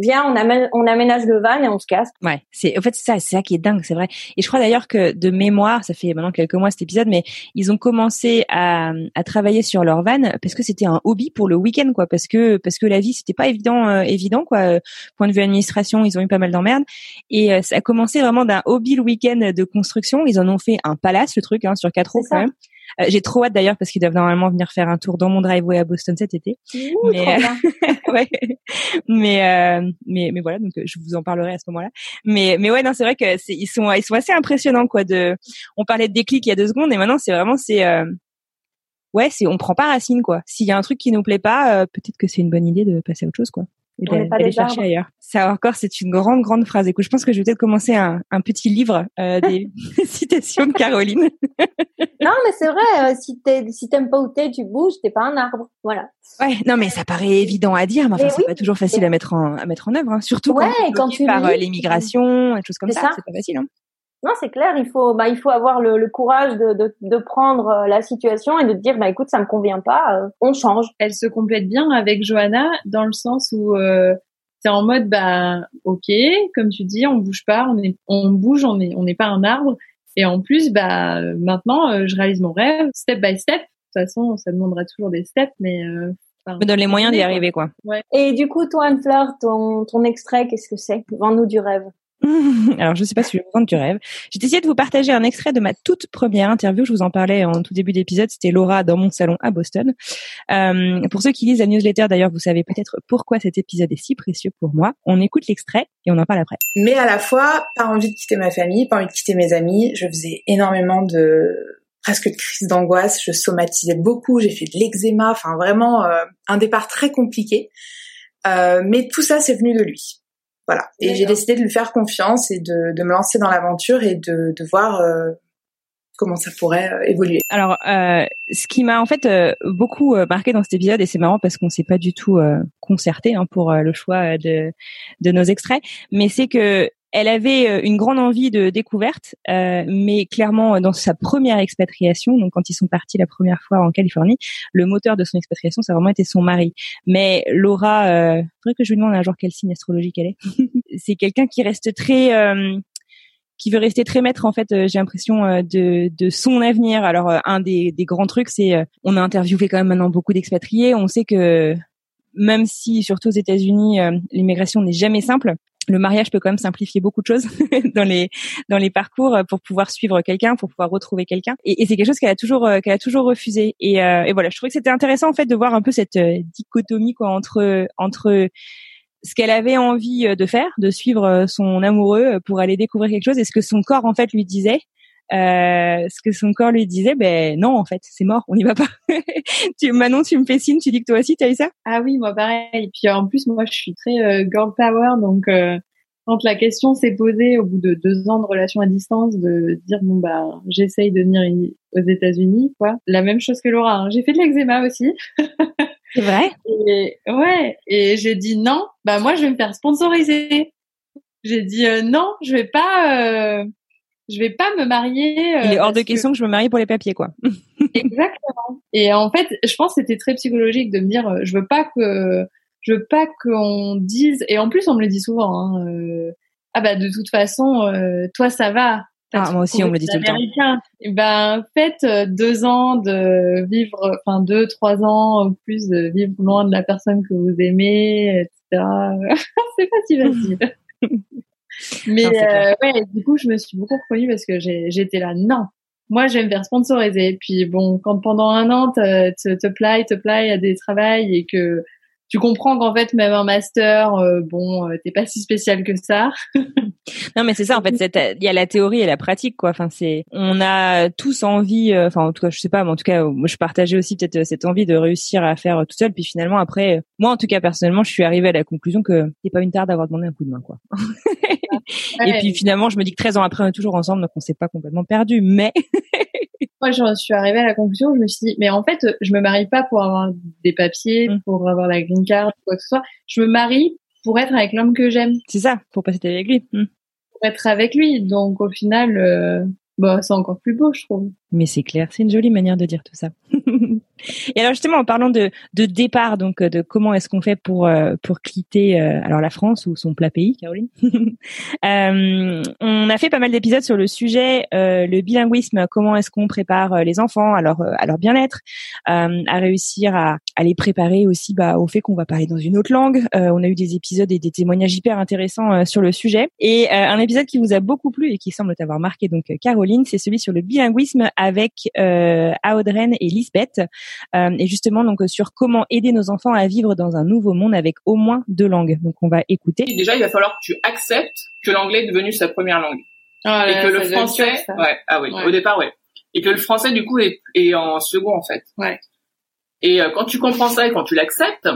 viens, on, amène, on aménage le van et on se casse. Ouais, c'est en fait c'est ça, c'est ça qui est dingue, c'est vrai. Et je crois d'ailleurs que de mémoire, ça fait maintenant quelques mois cet épisode, mais ils ont commencé à, à travailler sur leur van parce que c'était un hobby pour le week-end, quoi, parce que parce que la vie c'était pas évident, euh, évident, quoi. Point de vue administration, ils ont eu pas mal d'emmerdes et euh, ça a commencé vraiment d'un hobby le week-end de construction. Ils en ont fait un palace, le truc, hein, sur quatre roues quand même. Euh, j'ai trop hâte d'ailleurs parce qu'ils doivent normalement venir faire un tour dans mon driveway à Boston cet été. mais, euh, ouais. mais, euh, mais mais voilà donc je vous en parlerai à ce moment-là. Mais mais ouais non c'est vrai que c'est ils sont ils sont assez impressionnants quoi. De on parlait de déclic il y a deux secondes et maintenant c'est vraiment c'est ouais c'est on prend pas racine quoi. S'il y a un truc qui nous plaît pas, peut-être que c'est une bonne idée de passer à autre chose quoi d'aller chercher ailleurs. Ça encore, c'est une grande, grande phrase. Écoute, je pense que je vais peut-être commencer un, un petit livre euh, des citations de Caroline. non, mais c'est vrai. Euh, si t'es, si t'aimes pas où t'es, tu bouges. T'es pas un arbre. Voilà. Ouais. Non, mais ça paraît évident à dire, mais enfin, c'est pas toujours facile à mettre en à mettre en œuvre. Hein. Surtout quand, quand tu par euh, l'immigration, et choses comme ça. C'est pas facile. Hein. Non, c'est clair. Il faut, bah, il faut avoir le, le courage de, de, de, prendre euh, la situation et de dire, bah, écoute, ça me convient pas, on change. Elle se complète bien avec Johanna dans le sens où euh, c'est en mode bah ok, comme tu dis, on bouge pas, on est, on bouge, on est, on n'est pas un arbre. Et en plus, bah maintenant, euh, je réalise mon rêve, step by step. De toute façon, ça demandera toujours des steps, mais euh, me donne les moyens d'y arriver, quoi. Ouais. Et du coup, toi, Anne-Fleur, ton, ton extrait, qu'est-ce que c'est? Vends-nous du rêve. Alors, je sais pas si je vais vous vendre du rêve. J'ai essayé de vous partager un extrait de ma toute première interview. Je vous en parlais en tout début d'épisode. C'était Laura dans mon salon à Boston. Euh, pour ceux qui lisent la newsletter, d'ailleurs, vous savez peut-être pourquoi cet épisode est si précieux pour moi. On écoute l'extrait et on en parle après. Mais à la fois, pas envie de quitter ma famille, pas envie de quitter mes amis. Je faisais énormément de presque de crise d'angoisse. Je somatisais beaucoup. J'ai fait de l'eczéma. Enfin, vraiment euh, un départ très compliqué. Euh, mais tout ça, c'est venu de lui. Voilà. Et j'ai décidé de lui faire confiance et de, de me lancer dans l'aventure et de, de voir euh, comment ça pourrait euh, évoluer. Alors, euh, ce qui m'a en fait euh, beaucoup marqué dans cet épisode, et c'est marrant parce qu'on s'est pas du tout concerté hein, pour le choix de, de nos extraits, mais c'est que elle avait euh, une grande envie de découverte, euh, mais clairement dans sa première expatriation, donc quand ils sont partis la première fois en Californie, le moteur de son expatriation, ça a vraiment été son mari. Mais Laura, euh, faudrait que je lui demande un jour quel signe astrologique elle est. c'est quelqu'un qui reste très euh, qui veut rester très maître en fait j'ai l'impression de, de son avenir alors un des, des grands trucs c'est on a interviewé quand même maintenant beaucoup d'expatriés on sait que même si surtout aux États-Unis l'immigration n'est jamais simple le mariage peut quand même simplifier beaucoup de choses dans les dans les parcours euh, pour pouvoir suivre quelqu'un, pour pouvoir retrouver quelqu'un. Et, c'est quelque chose qu'elle a toujours euh, qu'elle a toujours refusé. Et, euh, et, voilà, je trouvais que c'était intéressant en fait de voir un peu cette dichotomie quoi entre entre ce qu'elle avait envie de faire, de suivre son amoureux pour aller découvrir quelque chose, et ce que son corps en fait lui disait. Euh, ce que son corps lui disait, ben non, en fait, c'est mort, on n'y va pas. tu, Manon, tu me fais signe, tu dis que toi aussi, tu as eu ça? Ah oui, moi pareil. Et puis en plus, moi, je suis très euh, girl power, donc euh, quand la question s'est posée au bout de deux ans de relation à distance, de dire bon bah j'essaye de venir aux États-Unis, quoi. La même chose que Laura. Hein. J'ai fait de l'eczéma aussi. C'est vrai? Et, ouais. Et j'ai dit non. Bah moi, je vais me faire sponsoriser. J'ai dit non, je vais pas je vais pas me marier. Euh, Il est hors de question que... je me marie pour les papiers, quoi. Exactement. Et en fait, je pense que c'était très psychologique de me dire, euh, je veux pas que, je veux pas qu'on dise, et en plus on me le dit souvent, hein, euh, ah bah de toute façon, euh, toi ça va. Ah, moi aussi on me le dit tout le temps. Et ben faites deux ans de vivre, enfin deux, trois ans ou plus de vivre loin de la personne que vous aimez, etc. C'est pas si facile. Mais euh, ouais, du coup, je me suis beaucoup reconnue parce que j'étais là, non, moi, j'aime faire sponsoriser. Puis bon, quand pendant un an, te, te, te te à des travails et que tu comprends qu'en fait même un master euh, bon euh, t'es pas si spécial que ça. Non mais c'est ça en fait il y a la théorie et la pratique quoi. Enfin c'est on a tous envie euh, enfin en tout cas je sais pas mais en tout cas moi je partageais aussi peut-être cette envie de réussir à faire tout seul. Puis finalement après moi en tout cas personnellement je suis arrivée à la conclusion que c'est pas une tare d'avoir demandé un coup de main quoi. Et puis finalement je me dis que 13 ans après on est toujours ensemble donc on s'est pas complètement perdu mais moi, je suis arrivée à la conclusion, je me suis dit, mais en fait, je me marie pas pour avoir des papiers, mm. pour avoir la green card, quoi que ce soit. Je me marie pour être avec l'homme que j'aime. C'est ça, pour passer avec lui. Mm. Pour être avec lui. Donc, au final, euh, bah, c'est encore plus beau, je trouve. Mais c'est clair, c'est une jolie manière de dire tout ça. Et alors justement en parlant de, de départ, donc de comment est-ce qu'on fait pour pour quitter alors la France ou son plat pays, Caroline. on a fait pas mal d'épisodes sur le sujet, le bilinguisme, comment est-ce qu'on prépare les enfants à leur à leur bien-être, à réussir à, à les préparer aussi bah, au fait qu'on va parler dans une autre langue. on a eu des épisodes et des témoignages hyper intéressants sur le sujet. Et un épisode qui vous a beaucoup plu et qui semble t'avoir marqué donc Caroline, c'est celui sur le bilinguisme avec euh, Audrey et Lisbeth, euh, et justement donc sur comment aider nos enfants à vivre dans un nouveau monde avec au moins deux langues. Donc on va écouter. Déjà, il va falloir que tu acceptes que l'anglais est devenu sa première langue ah et que le français, ouais, ah oui, au départ, ouais, et que le français du coup est, est en second en fait. Ouais. Et euh, quand tu comprends ça et quand tu l'acceptes,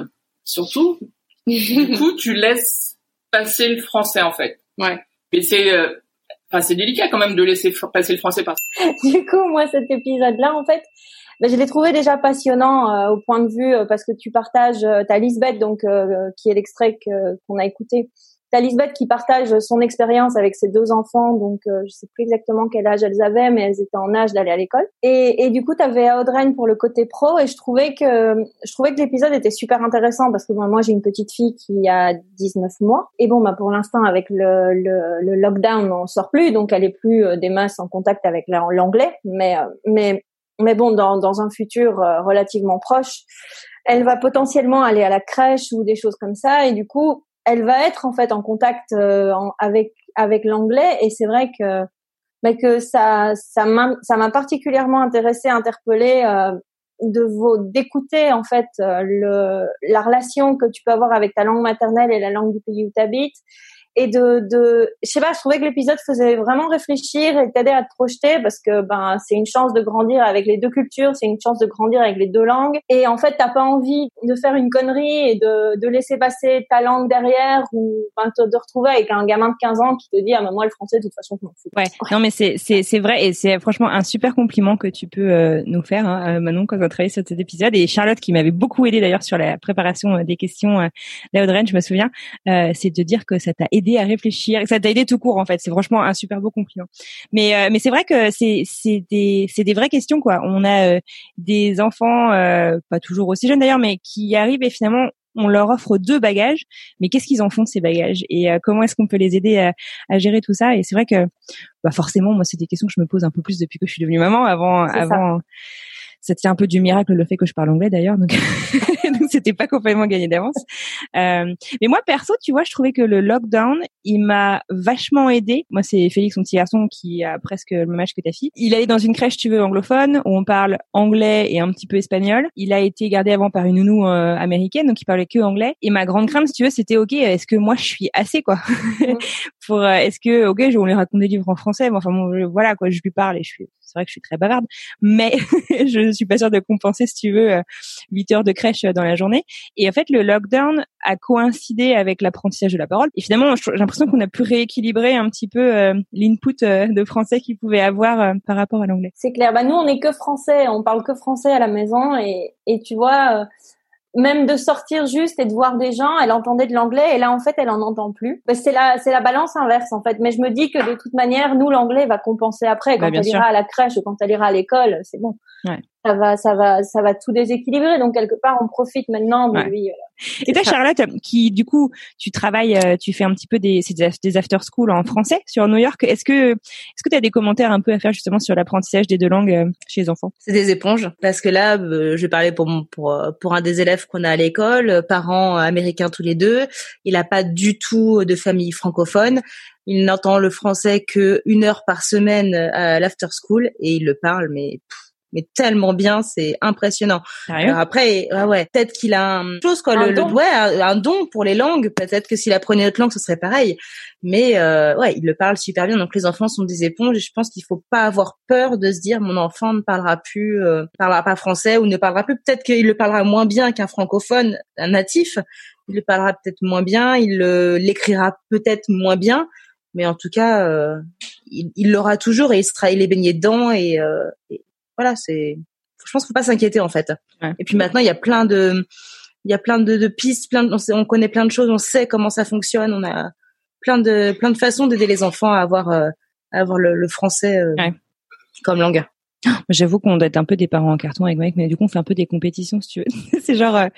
surtout, du coup, tu laisses passer le français en fait. Ouais. Mais c'est euh, c'est délicat quand même de laisser passer le français par. du coup, moi, cet épisode-là, en fait, ben, je l'ai trouvé déjà passionnant euh, au point de vue euh, parce que tu partages euh, ta Lisbeth, donc qui est l'extrait qu'on a écouté, T'as Lisbeth qui partage son expérience avec ses deux enfants, donc euh, je sais plus exactement quel âge elles avaient, mais elles étaient en âge d'aller à l'école. Et, et, du coup, t'avais Audrey pour le côté pro, et je trouvais que je trouvais que l'épisode était super intéressant parce que moi j'ai une petite fille qui a 19 mois, et bon bah pour l'instant avec le, le, le, lockdown on sort plus, donc elle est plus euh, des masses en contact avec l'anglais, mais euh, mais mais bon dans dans un futur euh, relativement proche elle va potentiellement aller à la crèche ou des choses comme ça. Et du coup elle va être en fait en contact euh, avec avec l'anglais. Et c'est vrai que mais bah, que ça ça m'a ça m'a particulièrement intéressé interpellé euh, de vos d'écouter en fait euh, le la relation que tu peux avoir avec ta langue maternelle et la langue du pays où tu habites et de, de je sais pas, je trouvais que l'épisode faisait vraiment réfléchir et t'aider à te projeter parce que ben c'est une chance de grandir avec les deux cultures, c'est une chance de grandir avec les deux langues et en fait t'as pas envie de faire une connerie et de, de laisser passer ta langue derrière ou ben, te, de retrouver avec un gamin de 15 ans qui te dit ah ben moi le français de toute façon je m'en fous. Ouais. Non mais c'est c'est c'est vrai et c'est franchement un super compliment que tu peux euh, nous faire hein, euh, Manon quand on travaille sur cet épisode et Charlotte qui m'avait beaucoup aidé d'ailleurs sur la préparation euh, des questions euh, je me souviens, c'est de dire que ça t'a aidé à réfléchir, ça t'a aidé tout court en fait. C'est franchement un super beau compliment. Mais euh, mais c'est vrai que c'est c'est des c'est des vraies questions quoi. On a euh, des enfants euh, pas toujours aussi jeunes d'ailleurs, mais qui arrivent et finalement on leur offre deux bagages, mais qu'est-ce qu'ils en font ces bagages? Et comment est-ce qu'on peut les aider à, à gérer tout ça? Et c'est vrai que bah forcément, moi, c'est des questions que je me pose un peu plus depuis que je suis devenue maman. Avant, avant, ça tient un peu du miracle le fait que je parle anglais d'ailleurs, donc c'était pas complètement gagné d'avance. Euh, mais moi perso, tu vois, je trouvais que le lockdown, il m'a vachement aidé. Moi, c'est Félix, mon petit garçon, qui a presque le même âge que ta fille. Il allait dans une crèche, tu veux, anglophone, où on parle anglais et un petit peu espagnol. Il a été gardé avant par une nounou euh, américaine, donc il parlait que anglais. Et ma grande crainte, si tu veux, c'était ok, est-ce que moi je suis assez quoi? Pour euh, est-ce que ok, je vais lui raconter des livres en français, mais enfin bon, voilà quoi, je lui parle et je suis c'est vrai que je suis très bavarde, mais je suis pas sûre de compenser, si tu veux, 8 euh, heures de crèche euh, dans la journée. Et en fait, le lockdown a coïncidé avec l'apprentissage de la parole. Et finalement, j'ai l'impression qu'on a pu rééquilibrer un petit peu euh, l'input de français qu'il pouvait avoir par rapport à l'anglais. C'est clair. Bah nous, on est que français, on parle que français à la maison, et tu vois même de sortir juste et de voir des gens, elle entendait de l'anglais et là en fait elle en entend plus. c'est la c'est la balance inverse en fait. Mais je me dis que de toute manière nous l'anglais va compenser après bah, quand elle ira à la crèche ou quand elle ira à l'école, c'est bon. Ouais ça va, ça va, ça va tout déséquilibrer. Donc quelque part, on profite maintenant de lui. Et toi, Charlotte, qui du coup, tu travailles, euh, tu fais un petit peu des, des after school en français sur New York. Est-ce que, est-ce que tu as des commentaires un peu à faire justement sur l'apprentissage des deux langues euh, chez les enfants? C'est des éponges, parce que là, euh, je vais parler pour pour pour un des élèves qu'on a à l'école, parents américains tous les deux. Il n'a pas du tout de famille francophone. Il n'entend le français que une heure par semaine à l'after school et il le parle, mais mais tellement bien, c'est impressionnant. après, ouais, ouais peut-être qu'il a un chose quoi, le, don. un don pour les langues. Peut-être que s'il apprenait notre langue, ce serait pareil. Mais euh, ouais, il le parle super bien. Donc les enfants sont des éponges. Et je pense qu'il faut pas avoir peur de se dire mon enfant ne parlera plus, euh, parlera pas français ou ne parlera plus. Peut-être qu'il le parlera moins bien qu'un francophone, un natif. Il le parlera peut-être moins bien. Il l'écrira peut-être moins bien mais en tout cas, euh, il l'aura toujours et il sera, il est baigné dedans et, euh, et, voilà, c'est, je pense qu'il faut pas s'inquiéter en fait. Et puis maintenant, il y a plein de, il y a plein de, de pistes, plein de, on, connaît plein de choses, on sait comment ça fonctionne, on a plein de, plein de façons d'aider les enfants à avoir, euh, à avoir le, le français euh, comme langue. J'avoue qu'on doit être un peu des parents en carton avec Mike, mais du coup on fait un peu des compétitions si tu veux. c'est genre euh,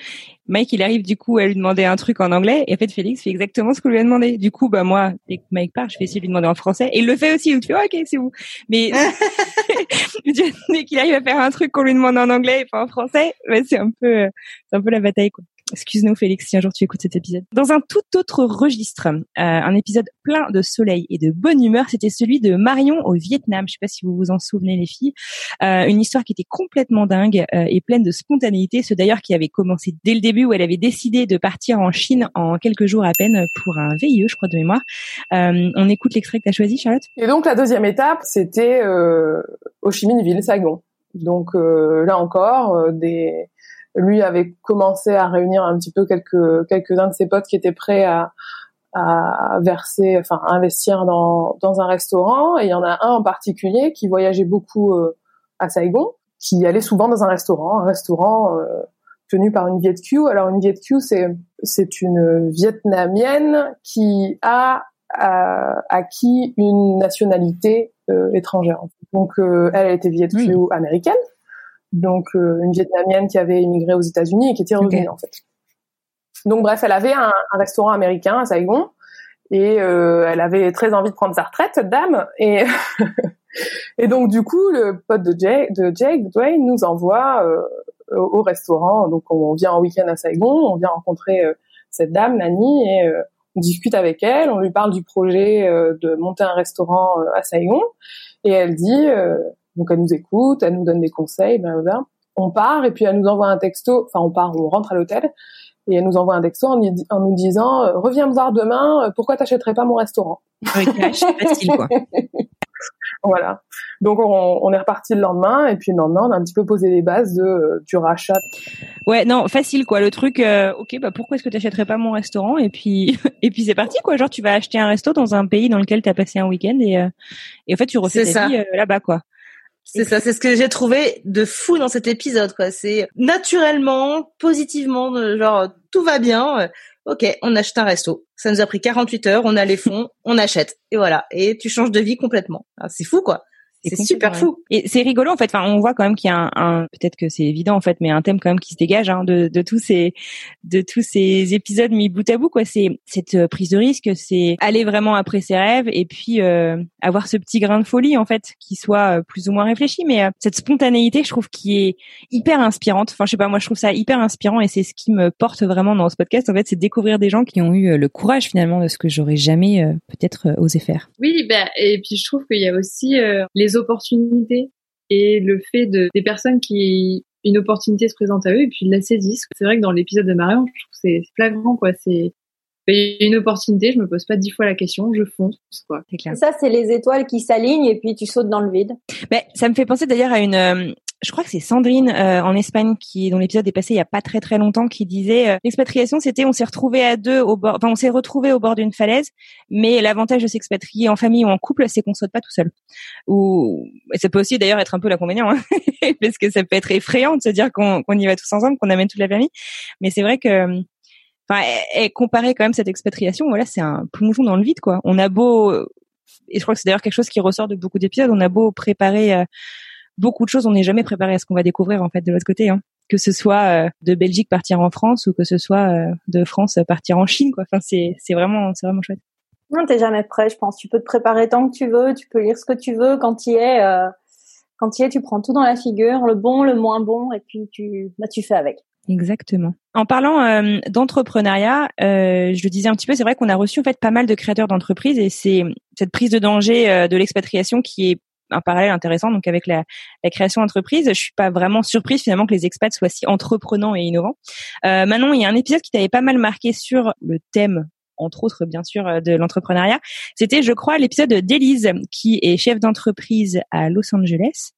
Mike il arrive du coup à lui demander un truc en anglais et en fait Félix fait exactement ce qu'on lui a demandé. Du coup bah moi dès que Mike part, je vais essayer de lui demander en français et il le fait aussi. Donc tu fais ok c'est vous. Mais dès qu'il arrive à faire un truc qu'on lui demande en anglais et pas en français, bah, c'est un peu euh, c'est un peu la bataille quoi. Excuse-nous Félix si un jour tu écoutes cet épisode. Dans un tout autre registre, euh, un épisode plein de soleil et de bonne humeur, c'était celui de Marion au Vietnam. Je sais pas si vous vous en souvenez les filles. Euh, une histoire qui était complètement dingue euh, et pleine de spontanéité. Ce d'ailleurs qui avait commencé dès le début où elle avait décidé de partir en Chine en quelques jours à peine pour un VIE, je crois de mémoire. on écoute l'extrait que tu as choisi Charlotte? Et donc la deuxième étape, c'était Ho Chi Minh Ville, Saigon. Donc là encore, des lui avait commencé à réunir un petit peu quelques quelques-uns de ses potes qui étaient prêts à, à verser, enfin à investir dans, dans un restaurant. Et il y en a un en particulier qui voyageait beaucoup euh, à Saigon, qui allait souvent dans un restaurant, un restaurant euh, tenu par une Viet Q. Alors une Viet Q, c'est c'est une Vietnamienne qui a acquis une nationalité euh, étrangère. Donc elle, a été Viet Q américaine donc euh, une Vietnamienne qui avait émigré aux États-Unis et qui était revenue en fait. Donc bref, elle avait un, un restaurant américain à Saigon et euh, elle avait très envie de prendre sa retraite cette dame et et donc du coup le pote de Jake, de Jake Dwayne nous envoie euh, au restaurant. Donc on vient en week-end à Saigon, on vient rencontrer euh, cette dame Nani et euh, on discute avec elle, on lui parle du projet de monter un restaurant à Saigon. Et elle dit donc elle nous écoute, elle nous donne des conseils, ben On part et puis elle nous envoie un texto. Enfin, on part, on rentre à l'hôtel et elle nous envoie un texto en, nous disant euh, reviens me voir demain. Euh, pourquoi t'achèterais pas mon restaurant? Facile quoi. voilà. Donc on, on, est reparti le lendemain et puis le lendemain on a un petit peu posé les bases de euh, du rachat. Ouais, non, facile quoi. Le truc, ok, bah pourquoi est-ce que tu n'achèterais pas mon restaurant et puis et puis c'est parti quoi. Genre tu vas acheter un resto dans un pays dans lequel tu as passé un week-end et et en fait tu refais ta vie là-bas quoi. C'est ça, c'est ce que j'ai trouvé de fou dans cet épisode, quoi. C'est naturellement, positivement, genre tout va bien. Ok, on achète un resto. Ça nous a pris 48 heures, on a les fonds, on achète. Et voilà. Et tu changes de vie complètement. Ah, c'est fou, quoi. C'est super fou. Et c'est rigolo en fait. Enfin, on voit quand même qu'il y a un, peut-être que c'est évident en fait, mais un thème quand même qui se dégage hein, de, de tous ces de tous ces épisodes mis bout à bout quoi. C'est cette euh, prise de risque, c'est aller vraiment après ses rêves et puis euh, avoir ce petit grain de folie en fait qui soit euh, plus ou moins réfléchi, mais cette spontanéité, je trouve qui est hyper inspirante. Enfin, je sais pas, moi je trouve ça hyper inspirant et c'est ce qui me porte vraiment dans ce podcast en fait, c'est découvrir des gens qui ont eu le courage finalement de ce que j'aurais jamais peut-être osé faire. Oui, ben et puis je trouve qu'il y a aussi les opportunités et le fait de des personnes qui une opportunité se présente à eux et puis ils la saisissent. C'est vrai que dans l'épisode de Marion, je trouve c'est flagrant quoi. C'est une opportunité, je me pose pas dix fois la question, je fonce quoi. C'est clair. Ça c'est les étoiles qui s'alignent et puis tu sautes dans le vide. Mais ça me fait penser d'ailleurs à une euh, je crois que c'est Sandrine euh, en Espagne qui dont l'épisode est passé il y a pas très très longtemps qui disait euh, l'expatriation c'était on s'est retrouvé à deux au bord enfin on s'est retrouvé au bord d'une falaise mais l'avantage de s'expatrier en famille ou en couple c'est qu'on saute pas tout seul. Ou et ça peut aussi d'ailleurs être un peu l'inconvénient hein, parce que ça peut être effrayant de se dire qu'on qu'on y va tous ensemble qu'on amène toute la famille. Mais c'est vrai que enfin et, comparer quand même cette expatriation voilà c'est un plongeon dans le vide quoi. On a beau et je crois que c'est d'ailleurs quelque chose qui ressort de beaucoup d'épisodes on a beau préparer euh, beaucoup de choses, on n'est jamais préparé à ce qu'on va découvrir en fait de l'autre côté. Hein. Que ce soit euh, de Belgique partir en France ou que ce soit euh, de France partir en Chine, quoi. Enfin, c'est c'est vraiment c'est vraiment chouette. Non, t'es jamais prêt, je pense. Tu peux te préparer tant que tu veux, tu peux lire ce que tu veux quand tu y es. Euh, quand tu y es, tu prends tout dans la figure, le bon, le moins bon, et puis tu bah tu fais avec. Exactement. En parlant euh, d'entrepreneuriat, euh, je le disais un petit peu, c'est vrai qu'on a reçu en fait pas mal de créateurs d'entreprises et c'est cette prise de danger de l'expatriation qui est un parallèle intéressant donc avec la, la création d'entreprise. Je suis pas vraiment surprise finalement que les expats soient si entreprenants et innovants. Euh, Manon, il y a un épisode qui t'avait pas mal marqué sur le thème entre autres bien sûr euh, de l'entrepreneuriat. C'était, je crois, l'épisode d'Élise qui est chef d'entreprise à Los Angeles,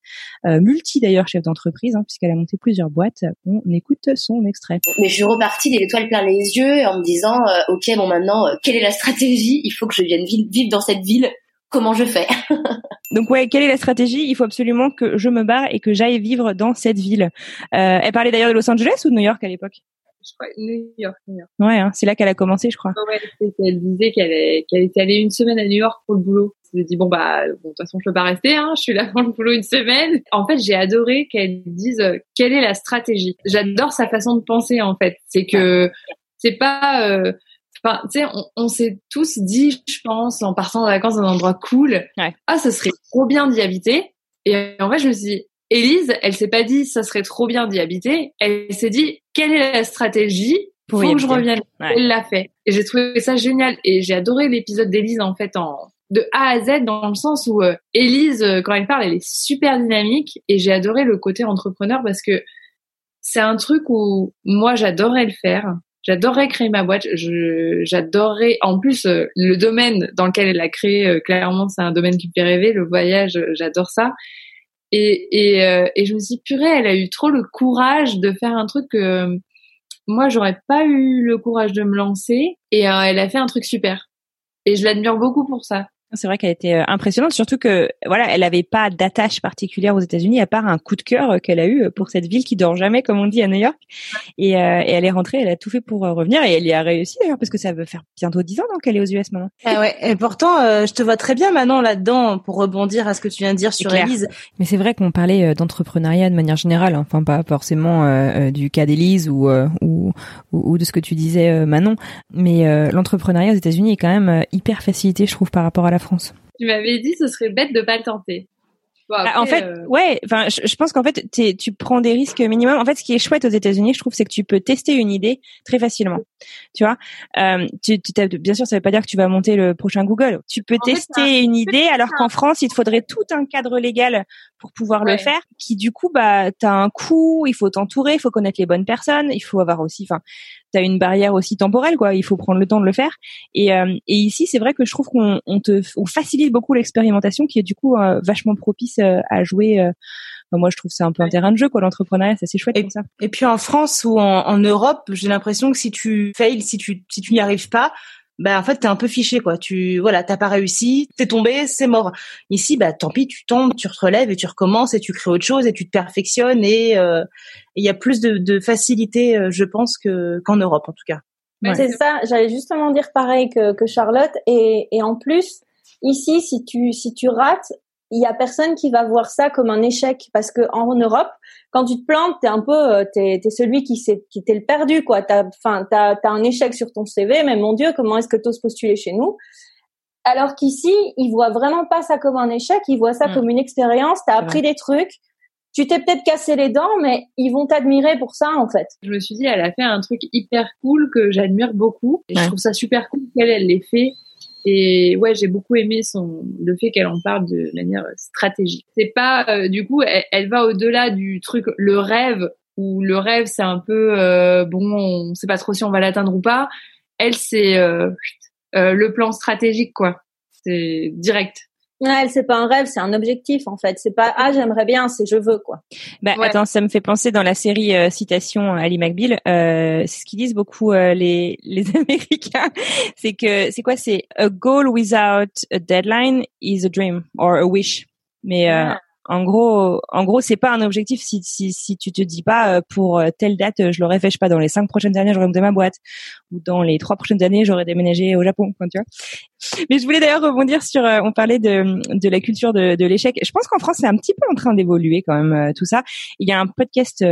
euh, multi d'ailleurs chef d'entreprise hein, puisqu'elle a monté plusieurs boîtes. On écoute son extrait. Mais je suis repartie des étoiles plein les yeux en me disant, euh, ok, bon maintenant, euh, quelle est la stratégie? Il faut que je vienne vivre dans cette ville comment je fais. Donc ouais, quelle est la stratégie? Il faut absolument que je me barre et que j'aille vivre dans cette ville. Euh, elle parlait d'ailleurs de Los Angeles ou de New York à l'époque? Je crois New York. New York. Ouais, hein, c'est là qu'elle a commencé, je crois. Ouais, elle disait qu'elle qu'elle était allée une semaine à New York pour le boulot. s'est dit bon bah bon de toute façon je peux pas rester, hein, je suis là pour le boulot une semaine. En fait, j'ai adoré qu'elle dise euh, quelle est la stratégie? J'adore sa façon de penser en fait. C'est que c'est pas euh, Enfin, tu sais, on, on s'est tous dit, je pense, en partant en vacances dans un endroit cool, ah, ça serait trop bien d'y habiter. Et en fait, je me suis dit, Élise, elle s'est pas dit, ça serait trop bien d'y habiter. Elle s'est dit, quelle est la stratégie pour que je revienne. Elle l'a fait. Et j'ai trouvé ça génial. Et j'ai adoré l'épisode d'Élise, en fait, en, de A à Z dans le sens où euh, Élise, euh, quand elle parle, elle est super dynamique et j'ai adoré le côté entrepreneur parce que c'est un truc où moi j'adorerais le faire. J'adorerais créer ma boîte. J'adorerais, en plus, euh, le domaine dans lequel elle a créé, clairement, c'est un domaine qui me fait rêver. Le voyage, j'adore ça. Et, je me suis purée, elle a eu trop le courage de faire un truc que moi, j'aurais pas eu le courage de me lancer. Et elle a fait un truc super. Et je l'admire beaucoup pour ça. C'est vrai qu'elle était euh, impressionnante, surtout que voilà, elle n'avait pas d'attache particulière aux États-Unis à part un coup de cœur euh, qu'elle a eu euh, pour cette ville qui dort jamais, comme on dit à New York. Et, euh, et elle est rentrée, elle a tout fait pour revenir et elle y a réussi d'ailleurs parce que ça veut faire bientôt dix ans qu'elle est aux US maintenant. Ah ouais. Et pourtant, je te vois très bien maintenant là-dedans pour rebondir à ce que tu viens de dire sur Elise. Mais c'est vrai qu'on parlait d'entrepreneuriat de manière générale, hein. enfin pas forcément du cas d'Elise ou, ou, ou de ce que tu disais Manon, mais l'entrepreneuriat aux États-Unis est quand même hyper facilité, je trouve, par rapport à la France. Tu m'avais dit ce serait bête de pas le tenter. Bah, en fait, euh, ouais. Enfin, je, pense qu'en fait, tu prends des risques minimum. En fait, ce qui est chouette aux États-Unis, je trouve, c'est que tu peux tester une idée très facilement. Tu vois, euh, tu, tu bien sûr, ça veut pas dire que tu vas monter le prochain Google. Tu peux tester une idée, alors qu'en France, il te faudrait tout un cadre légal pour pouvoir le faire, qui du coup, bah, t'as un coût. Il faut t'entourer, il faut connaître les bonnes personnes, il faut avoir aussi, enfin, t'as une barrière aussi temporelle, quoi. Il faut prendre le temps de le faire. Et, euh, et ici, c'est vrai que je trouve qu'on on te, on facilite beaucoup l'expérimentation, qui est du coup euh, vachement propice euh, à jouer. moi, je trouve c'est un peu un terrain de jeu, quoi. L'entrepreneuriat, c'est assez chouette et, comme ça. Et puis en France ou en, en Europe, j'ai l'impression que si tu fails, si tu si tu n'y arrives pas, bah en fait t'es un peu fiché quoi. Tu voilà, t'as pas réussi, t'es tombé, c'est mort. Ici, bah tant pis, tu tombes, tu te relèves et tu recommences et tu crées autre chose et tu te perfectionnes et euh, il y a plus de, de facilité, euh, je pense que qu'en Europe en tout cas. C'est ça. J'allais justement dire pareil que, que Charlotte et, et en plus ici si tu si tu rates il y a personne qui va voir ça comme un échec parce que en Europe, quand tu te plantes, t'es un peu, euh, t'es es celui qui s'est qui t'es le perdu quoi. T'as, enfin, t'as as un échec sur ton CV, mais mon Dieu, comment est-ce que t'oses postuler chez nous? Alors qu'ici, ils voient vraiment pas ça comme un échec, ils voient ça mm. comme une expérience. T'as appris des trucs. Tu t'es peut-être cassé les dents, mais ils vont t'admirer pour ça en fait. Je me suis dit, elle a fait un truc hyper cool que j'admire beaucoup. Et je trouve ça super cool qu'elle elle l'ait fait et ouais, j'ai beaucoup aimé son le fait qu'elle en parle de manière stratégique. C'est pas euh, du coup, elle, va au-delà du truc le rêve où le rêve c'est un peu euh, bon, on sait pas trop si on va l'atteindre ou pas. Elle c'est euh, le plan stratégique quoi. C'est direct. Ouais, c'est pas un rêve, c'est un objectif en fait. C'est pas ah j'aimerais bien, c'est je veux quoi. Bah attends, ça me fait penser dans la série euh, citation Ali McBeal, euh, c'est ce qu'ils disent beaucoup euh, les les Américains, c'est que c'est quoi? C'est a goal without a deadline is a dream or a wish. Mais euh, en gros, en gros, c'est pas un objectif si, si, si tu te dis pas euh, pour euh, telle date, euh, je l'aurais fait, je sais pas, dans les cinq prochaines années, j'aurais monté ma boîte, ou dans les trois prochaines années, j'aurais déménagé au Japon, tu vois. Mais je voulais d'ailleurs rebondir sur, on parlait de, de la culture de, de l'échec. Je pense qu'en France, c'est un petit peu en train d'évoluer quand même tout ça. Il y a un podcast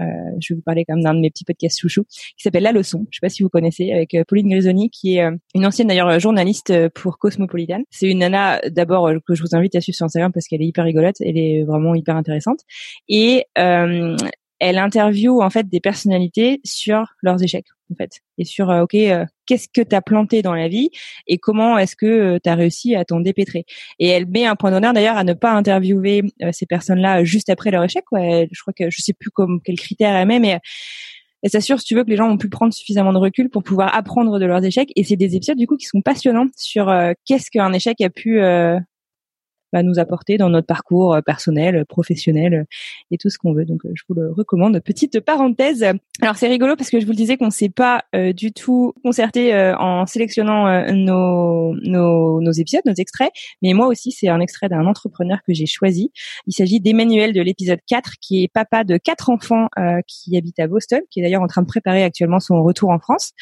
euh, je vais vous parler quand même d'un de mes petits podcasts chouchou qui s'appelle La Leçon. Je sais pas si vous connaissez avec euh, Pauline Grisoni qui est euh, une ancienne d'ailleurs journaliste pour Cosmopolitan. C'est une nana d'abord que je vous invite à suivre sur Instagram parce qu'elle est hyper rigolote, elle est vraiment hyper intéressante et elle interviewe en fait des personnalités sur leurs échecs en fait et sur euh, ok euh, qu'est-ce que tu as planté dans la vie et comment est-ce que euh, tu as réussi à t'en dépêtrer. Et elle met un point d'honneur d'ailleurs à ne pas interviewer ces personnes-là juste après leur échec je crois que je sais plus comme quel critère elle met mais elle s'assure si tu veux que les gens ont pu prendre suffisamment de recul pour pouvoir apprendre de leurs échecs. Et c'est des épisodes du coup qui sont passionnants sur qu'est-ce qu'un échec a pu va nous apporter dans notre parcours personnel, professionnel et tout ce qu'on veut. Donc je vous le recommande. Petite parenthèse. Alors c'est rigolo parce que je vous le disais qu'on s'est pas du tout concerté en sélectionnant nos, nos, épisodes, nos extraits, mais moi aussi c'est un extrait d'un entrepreneur que j'ai choisi. Il s'agit d'Emmanuel de l'épisode 4 qui est papa de quatre enfants qui habite à Boston, qui est d'ailleurs en train de préparer actuellement son retour en France.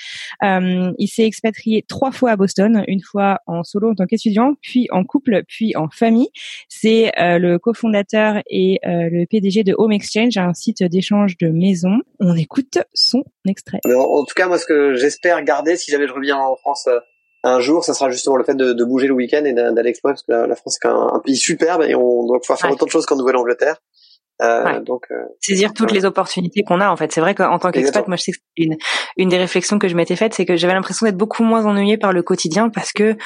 Euh, il s'est expatrié trois fois à Boston, une fois en solo en tant qu'étudiant, puis en couple, puis en famille. C'est euh, le cofondateur et euh, le PDG de Home Exchange, un site d'échange de maisons. On écoute son extrait. En tout cas, moi, ce que j'espère garder si jamais je reviens en France un jour, ça sera justement le fait de, bouger le week-end et d'aller explorer parce que la, France est un, un, pays superbe et on doit pouvoir faire autant de choses qu'en Nouvelle-Angleterre. Euh, donc euh, saisir toutes les opportunités qu'on a en fait. C'est vrai qu'en tant qu'expat, moi je sais que une une des réflexions que je m'étais faite, c'est que j'avais l'impression d'être beaucoup moins ennuyée par le quotidien parce que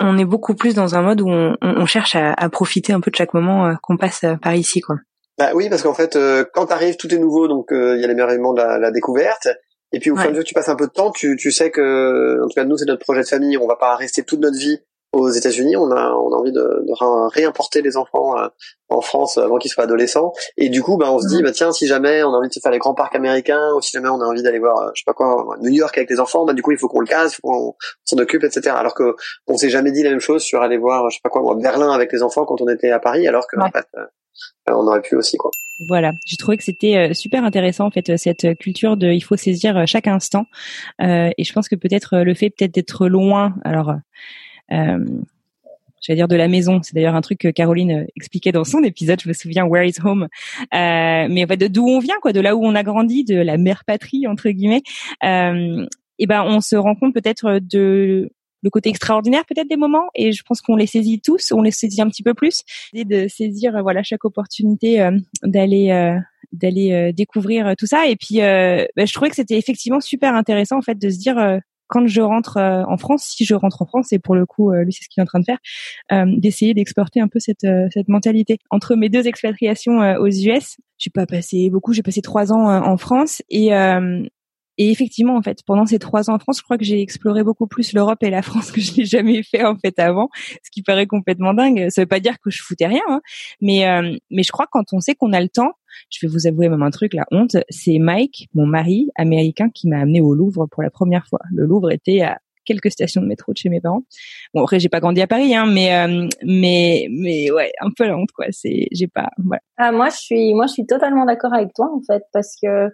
on est beaucoup plus dans un mode où on, on cherche à, à, profiter un peu de chaque moment euh, qu'on passe par ici quoi. Bah oui, parce qu'en fait, quand t'arrives, tout est nouveau, donc il y a l'émerveillement de la, la, découverte. Et puis au fur et à mesure que tu passes un peu de temps, tu, tu sais que, en tout cas nous c'est notre projet de famille, on va pas rester toute notre vie aux États-Unis, on a on a envie de, de réimporter les enfants euh, en France avant qu'ils soient adolescents. Et du coup, bah on se dit, bah tiens, si jamais on a envie de faire les grands parcs américains, ou si jamais on a envie d'aller voir, euh, je sais pas quoi, New York avec les enfants, bah du coup il faut qu'on le case, faut qu'on s'en occupe, etc. Alors que on s'est jamais dit la même chose sur aller voir, je sais pas quoi, Berlin avec les enfants quand on était à Paris, alors que en fait, euh, on aurait pu aussi quoi. Voilà, j'ai trouvé que c'était super intéressant en fait cette culture de il faut saisir chaque instant euh, et je pense que peut-être le fait peut-être d'être loin alors euh, j'allais dire de la maison. C'est d'ailleurs un truc que Caroline euh, expliquait dans son épisode. Je me souviens Where is Home? Euh, mais en fait, d'où on vient, quoi, de là où on a grandi, de la mère patrie entre guillemets. Euh, et ben, on se rend compte peut-être de le côté extraordinaire peut-être des moments et je pense qu'on les saisit tous, on les saisit un petit peu plus et de saisir euh, voilà chaque opportunité euh, d'aller d'aller découvrir tout ça et puis ben, je trouvais que c'était effectivement super intéressant en fait de se dire quand je rentre euh, en France, si je rentre en France, et pour le coup, euh, lui, c'est ce qu'il est en train de faire, euh, d'essayer d'exporter un peu cette, cette mentalité. Entre mes deux expatriations aux US, j'ai pas passé beaucoup, j'ai passé trois ans en France et et effectivement, en fait, pendant ces trois ans en France, je crois que j'ai exploré beaucoup plus l'Europe et la France que je n'ai jamais fait en fait avant, ce qui paraît complètement dingue. Ça veut pas dire que je foutais rien, hein, mais mais je crois quand on sait qu'on a le temps, je vais vous avouer même un truc, la honte, c'est Mike, mon mari américain, qui m'a amené au Louvre pour la première fois. Le Louvre était à quelques stations de métro de chez mes parents. Bon après j'ai pas grandi à Paris hein, mais euh, mais mais ouais, un peu la honte quoi, c'est j'ai pas. Ah moi je suis moi je suis totalement d'accord avec toi en fait parce que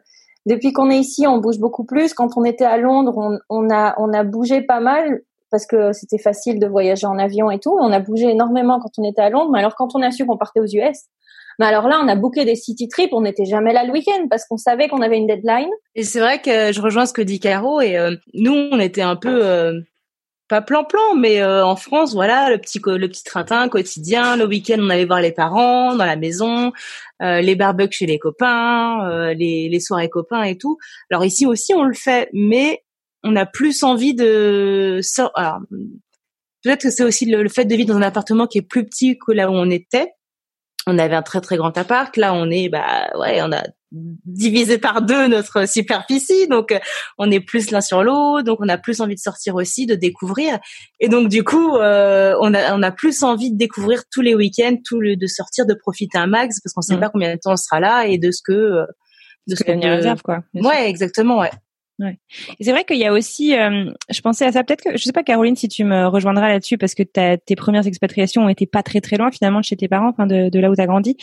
depuis qu'on est ici, on bouge beaucoup plus. Quand on était à Londres, on, on a on a bougé pas mal parce que c'était facile de voyager en avion et tout. On a bougé énormément quand on était à Londres, mais alors quand on a su qu'on partait aux US, mais alors là, on a booké des city trips, on n'était jamais là le week-end parce qu'on savait qu'on avait une deadline. Et c'est vrai que je rejoins ce que dit Caro et euh, nous, on était un peu euh, pas plan-plan, mais euh, en France, voilà, le petit le petit train quotidien. Le week-end, on allait voir les parents dans la maison, les barbecues chez les copains, les, les soirées copains et tout. Alors ici aussi, on le fait, mais on a plus envie de Alors, peut-être que c'est aussi le, fait de vivre dans un appartement qui est plus petit que là où on était on avait un très très grand appart. Là, on est, bah ouais, on a divisé par deux notre superficie, donc euh, on est plus l'un sur l'autre, donc on a plus envie de sortir aussi, de découvrir, et donc du coup, euh, on a on a plus envie de découvrir tous les week-ends, tout le de sortir, de profiter un max, parce qu'on sait mmh. pas combien de temps on sera là et de ce que euh, de ce, que, réserve quoi. Ouais, exactement, ouais. Ouais. C'est vrai qu'il y a aussi, euh, je pensais à ça, peut-être que, je sais pas Caroline si tu me rejoindras là-dessus parce que tes premières expatriations ont été pas très très loin finalement de chez tes parents, enfin de, de là où tu as grandi.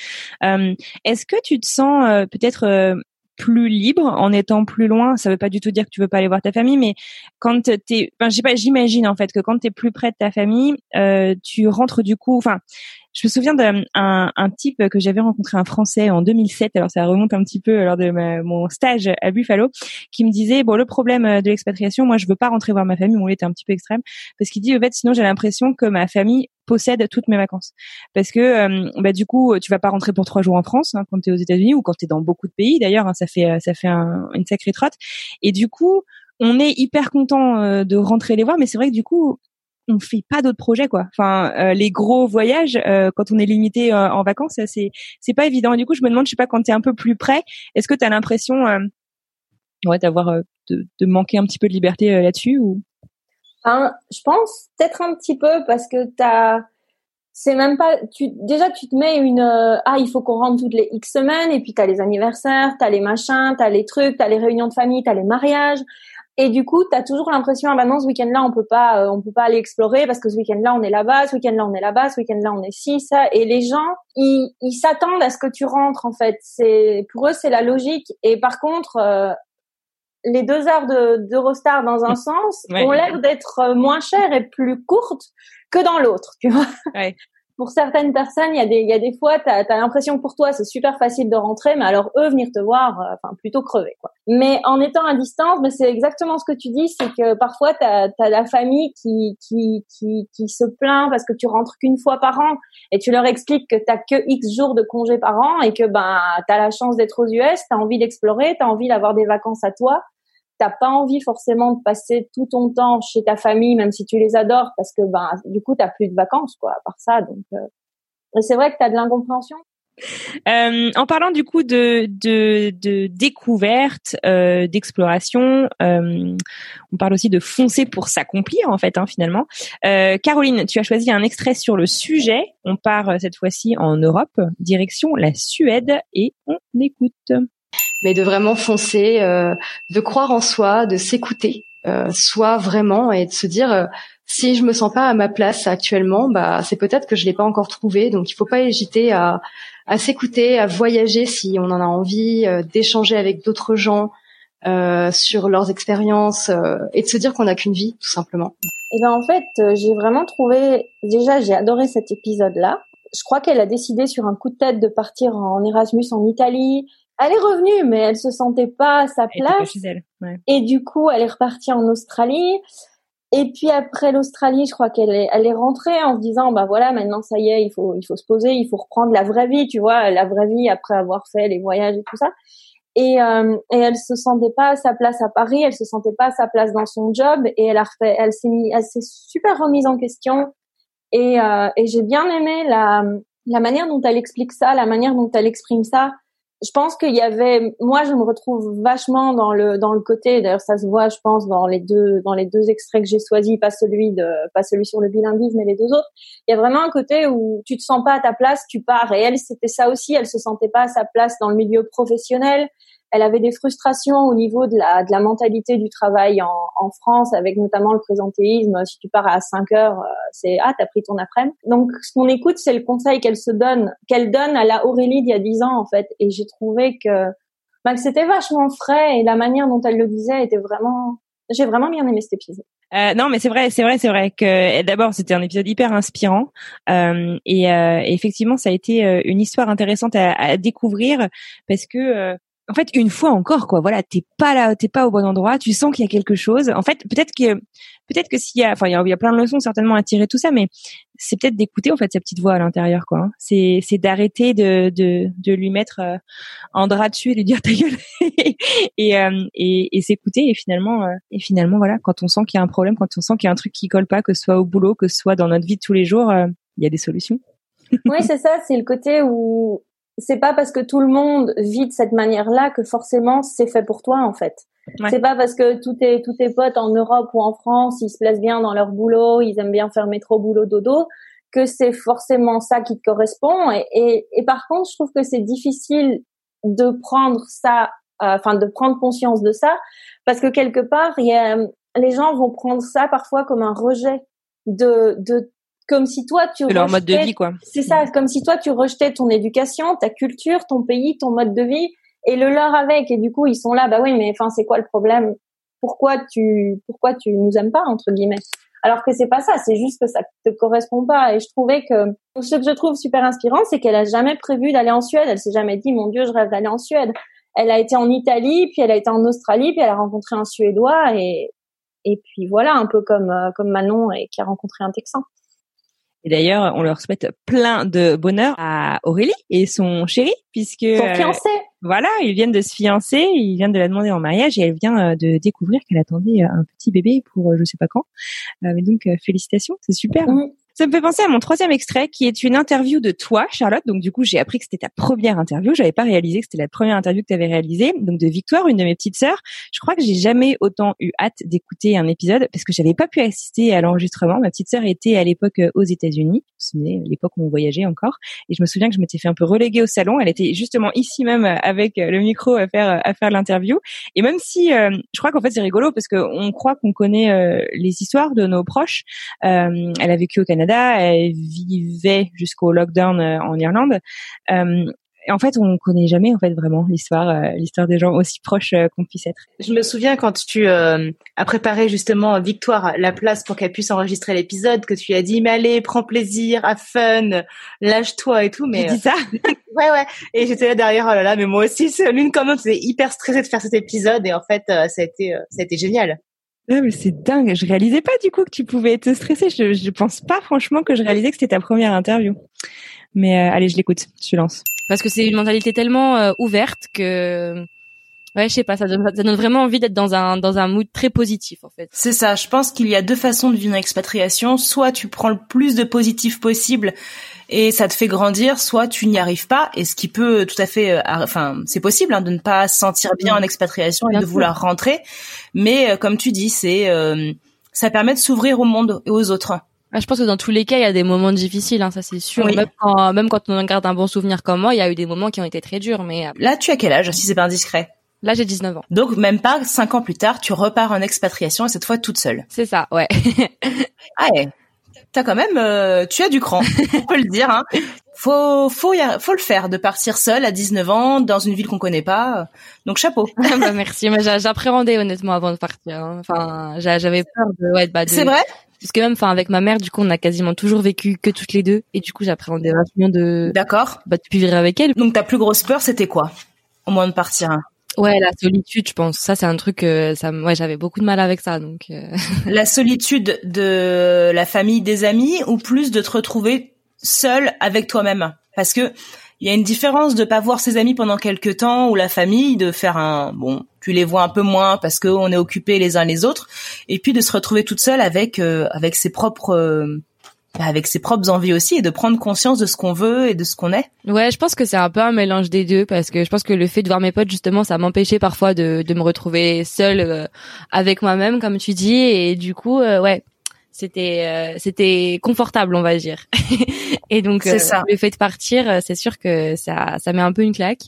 Euh, Est-ce que tu te sens euh, peut-être euh, plus libre en étant plus loin Ça veut pas du tout dire que tu veux pas aller voir ta famille, mais quand t'es, enfin pas, j'imagine en fait que quand tu es plus près de ta famille, tu rentres du coup, enfin je me souviens d'un un, type que j'avais rencontré, un Français en 2007. Alors ça remonte un petit peu lors de mon stage à Buffalo, qui me disait bon le problème de l'expatriation, moi je veux pas rentrer voir ma famille. Bon, il était un petit peu extrême parce qu'il dit en fait sinon j'ai l'impression que ma famille possède toutes mes vacances parce que euh, bah, du coup tu vas pas rentrer pour trois jours en France hein, quand tu es aux États-Unis ou quand tu es dans beaucoup de pays d'ailleurs hein, ça fait ça fait une sacrée trotte et du coup on est hyper content euh, de rentrer les voir mais c'est vrai que du coup on fait pas d'autres projets quoi. Enfin, euh, les gros voyages euh, quand on est limité euh, en vacances, c'est c'est pas évident. du coup, je me demande, je sais pas, quand tu es un peu plus près, est-ce que tu as l'impression ouais d'avoir de, de, manquer un petit peu de liberté là-dessus ou? Je pense peut-être un petit peu parce que t'as c'est même pas tu déjà tu te mets une euh, ah il faut qu'on rentre toutes les X semaines et puis t'as les anniversaires, t'as les machins, t'as les trucs, t'as les réunions de famille, t'as les mariages. Et du coup t'as toujours l'impression ah bah non ce week-end-là on peut pas euh, on peut pas aller explorer parce que ce week-end-là on est là-bas, ce week-end-là on est là-bas, ce week-end-là on est ci ça. Et les gens ils ils s'attendent à ce que tu rentres en fait. C'est pour eux c'est la logique. Et par contre euh, les deux heures de d'Eurostar dans un sens ont l'air d'être moins chères et plus courtes que dans l'autre, tu vois. Ouais. Pour certaines personnes, il y a des, il y a des fois, tu as, l'impression que pour toi, c'est super facile de rentrer, mais alors eux, venir te voir, euh, enfin, plutôt crever, quoi. Mais en étant à distance, mais c'est exactement ce que tu dis, c'est que parfois, tu as, la famille qui, qui, qui, qui se plaint parce que tu rentres qu'une fois par an et tu leur expliques que tu que X jours de congé par an et que ben, tu as la chance d'être aux US, tu as envie d'explorer, tu as envie d'avoir des vacances à toi t'as pas envie forcément de passer tout ton temps chez ta famille, même si tu les adores, parce que ben du coup t'as plus de vacances quoi, à part ça. Donc euh... c'est vrai que t'as de l'incompréhension. Euh, en parlant du coup de, de, de découverte, euh, d'exploration, euh, on parle aussi de foncer pour s'accomplir en fait hein, finalement. Euh, Caroline, tu as choisi un extrait sur le sujet. On part euh, cette fois-ci en Europe, direction la Suède et on écoute mais de vraiment foncer, euh, de croire en soi, de s'écouter, euh, soi vraiment et de se dire euh, si je me sens pas à ma place actuellement, bah c'est peut-être que je l'ai pas encore trouvé. Donc il faut pas hésiter à, à s'écouter, à voyager si on en a envie, euh, d'échanger avec d'autres gens euh, sur leurs expériences et de se dire qu'on n'a qu'une vie tout simplement. Et ben en fait j'ai vraiment trouvé déjà j'ai adoré cet épisode là. Je crois qu'elle a décidé sur un coup de tête de partir en Erasmus en Italie elle est revenue, mais elle se sentait pas à sa place. Et du coup, elle est repartie en Australie. Et puis après l'Australie, je crois qu'elle est, elle est rentrée en se disant, bah voilà, maintenant ça y est, il faut, il faut se poser, il faut reprendre la vraie vie, tu vois, la vraie vie après avoir fait les voyages et tout ça. Et, euh, et elle se sentait pas à sa place à Paris, elle se sentait pas à sa place dans son job, et elle a refait, elle s'est mis, elle s'est super remise en question. Et, euh, et j'ai bien aimé la, la manière dont elle explique ça, la manière dont elle exprime ça je pense qu'il y avait moi je me retrouve vachement dans le dans le côté d'ailleurs ça se voit je pense dans les deux dans les deux extraits que j'ai choisis pas celui de pas celui sur le bilinguisme mais les deux autres. Il y a vraiment un côté où tu te sens pas à ta place tu pars. Et elle c'était ça aussi elle se sentait pas à sa place dans le milieu professionnel elle avait des frustrations au niveau de la, de la mentalité du travail en, en France, avec notamment le présentéisme. Si tu pars à 5 heures, euh, c'est ah t'as pris ton après-midi. Donc ce qu'on écoute, c'est le conseil qu'elle se donne, qu'elle donne à la Aurélie d'il y a 10 ans en fait. Et j'ai trouvé que, bah, c'était vachement frais et la manière dont elle le disait était vraiment. J'ai vraiment bien aimé cet épisode. Euh, non, mais c'est vrai, c'est vrai, c'est vrai que d'abord c'était un épisode hyper inspirant euh, et euh, effectivement ça a été euh, une histoire intéressante à, à découvrir parce que en fait, une fois encore, quoi. Voilà, t'es pas là, t'es pas au bon endroit. Tu sens qu'il y a quelque chose. En fait, peut-être que, peut-être que s'il y a, enfin, il y, a, plein de leçons certainement à tirer tout ça, mais c'est peut-être d'écouter en fait sa petite voix à l'intérieur, quoi. Hein. C'est, c'est d'arrêter de, de, de lui mettre euh, un drap dessus et lui dire ta gueule et, euh, et, et s'écouter. Et finalement, euh, et finalement, voilà, quand on sent qu'il y a un problème, quand on sent qu'il y a un truc qui colle pas, que ce soit au boulot, que ce soit dans notre vie de tous les jours, il y a des solutions. oui, c'est ça. C'est le côté où c'est pas parce que tout le monde vit de cette manière-là que forcément c'est fait pour toi en fait. C'est pas parce que tous tes tous tes potes en Europe ou en France ils se plaisent bien dans leur boulot, ils aiment bien faire métro boulot dodo que c'est forcément ça qui te correspond. Et, et, et par contre, je trouve que c'est difficile de prendre ça, euh, enfin de prendre conscience de ça, parce que quelque part, y a, les gens vont prendre ça parfois comme un rejet de de comme si toi tu leur mode de vie quoi. C'est ça, comme si toi tu rejetais ton éducation, ta culture, ton pays, ton mode de vie et le leur avec et du coup ils sont là bah oui mais enfin c'est quoi le problème? Pourquoi tu pourquoi tu nous aimes pas entre guillemets? Alors que c'est pas ça, c'est juste que ça te correspond pas et je trouvais que ce que je trouve super inspirant c'est qu'elle a jamais prévu d'aller en Suède, elle s'est jamais dit mon dieu, je rêve d'aller en Suède. Elle a été en Italie, puis elle a été en Australie, puis elle a rencontré un suédois et et puis voilà un peu comme euh, comme Manon et qui a rencontré un Texan. Et d'ailleurs, on leur souhaite plein de bonheur à Aurélie et son chéri, puisque son euh, fiancé. voilà, ils viennent de se fiancer, ils viennent de la demander en mariage et elle vient euh, de découvrir qu'elle attendait euh, un petit bébé pour je sais pas quand. mais donc félicitations, c'est super. Ça me fait penser à mon troisième extrait, qui est une interview de toi, Charlotte. Donc du coup, j'ai appris que c'était ta première interview. J'avais pas réalisé que c'était la première interview que tu avais réalisée. Donc de Victoire, une de mes petites sœurs. Je crois que j'ai jamais autant eu hâte d'écouter un épisode parce que j'avais pas pu assister à l'enregistrement. Ma petite sœur était à l'époque euh, aux États-Unis. Vous vous l'époque où on voyageait encore. Et je me souviens que je m'étais fait un peu reléguer au salon. Elle était justement ici même euh, avec euh, le micro à faire à faire l'interview. Et même si je crois qu'en fait c'est rigolo parce qu'on croit qu'on connaît les histoires de nos proches. elle a vécu au Canada, elle vivait jusqu'au lockdown en Irlande en fait, on connaît jamais en fait vraiment l'histoire, euh, l'histoire des gens aussi proches euh, qu'on puisse être. Je me souviens quand tu euh, as préparé justement Victoire la place pour qu'elle puisse enregistrer l'épisode, que tu lui as dit mais allez, prends plaisir, à fun, lâche-toi et tout. Mais dit ça. ouais ouais. Et j'étais là derrière, oh là là, mais moi aussi, l'une comme l'autre, j'étais hyper stressée de faire cet épisode et en fait, ça a été, ça a été génial. Ah, mais c'est dingue. Je réalisais pas du coup que tu pouvais être stressée. Je, je pense pas franchement que je réalisais que c'était ta première interview. Mais allez, je l'écoute. Je lance parce que c'est une mentalité tellement euh, ouverte que ouais je sais pas ça donne, ça donne vraiment envie d'être dans un dans un mood très positif en fait c'est ça je pense qu'il y a deux façons de vivre une expatriation soit tu prends le plus de positif possible et ça te fait grandir soit tu n'y arrives pas et ce qui peut tout à fait euh, enfin c'est possible hein, de ne pas se sentir bien en expatriation et de vouloir rentrer mais euh, comme tu dis c'est ça permet de s'ouvrir au monde et aux autres ah, je pense que dans tous les cas, il y a des moments difficiles, hein, ça c'est sûr. Même, quand, même quand on garde un bon souvenir comme moi, il y a eu des moments qui ont été très durs. Mais euh, là, tu as quel âge, si c'est pas indiscret? Là, j'ai 19 ans. Donc même pas cinq ans plus tard, tu repars en expatriation et cette fois toute seule. C'est ça, ouais. ah ouais. T'as quand même, euh, tu as du cran, on peut le dire. Hein. Faut, faut, faut le faire, de partir seule à 19 ans dans une ville qu'on connaît pas. Donc chapeau. bah, merci, mais j'appréhendais honnêtement avant de partir. Hein. Enfin, j'avais peur de, ouais, bah, de... C'est vrai? Parce que même, enfin, avec ma mère, du coup, on a quasiment toujours vécu que toutes les deux, et du coup, j'appréhendais vachement de. D'accord. Bah, de vivre avec elle. Donc, ta plus grosse peur, c'était quoi Au moins de partir? Ouais, la solitude, je pense. Ça, c'est un truc. Euh, ça, ouais, j'avais beaucoup de mal avec ça, donc. Euh. la solitude de la famille, des amis, ou plus de te retrouver seule avec toi-même, parce que il y a une différence de pas voir ses amis pendant quelques temps ou la famille, de faire un bon, tu les vois un peu moins parce qu'on est occupés les uns les autres, et puis de se retrouver toute seule avec euh, avec ses propres avec ses propres envies aussi et de prendre conscience de ce qu'on veut et de ce qu'on est. Ouais, je pense que c'est un peu un mélange des deux parce que je pense que le fait de voir mes potes justement, ça m'empêchait parfois de, de me retrouver seule euh, avec moi-même comme tu dis et du coup ouais, c'était c'était confortable on va dire. Et donc euh, le fait de partir euh, c'est sûr que ça ça met un peu une claque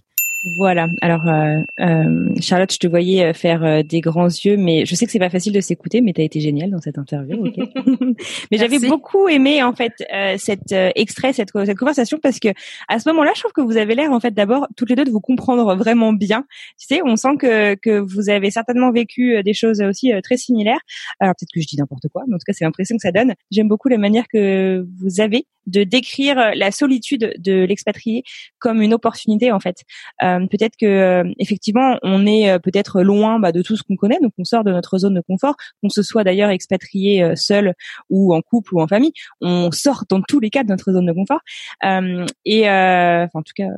voilà. Alors, euh, euh, Charlotte, je te voyais euh, faire euh, des grands yeux, mais je sais que c'est pas facile de s'écouter, mais tu as été géniale dans cette interview. Okay mais j'avais beaucoup aimé en fait euh, cet extrait, cette, cette conversation, parce que à ce moment-là, je trouve que vous avez l'air en fait d'abord toutes les deux de vous comprendre vraiment bien. Tu sais, on sent que que vous avez certainement vécu des choses aussi très similaires. Alors peut-être que je dis n'importe quoi, mais en tout cas, c'est l'impression que ça donne. J'aime beaucoup la manière que vous avez de décrire la solitude de l'expatrié comme une opportunité en fait. Euh, peut-être que euh, effectivement on est euh, peut-être loin bah, de tout ce qu'on connaît, donc on sort de notre zone de confort, qu'on se soit d'ailleurs expatrié seul ou en couple ou en famille, on sort dans tous les cas de notre zone de confort. et en tout cas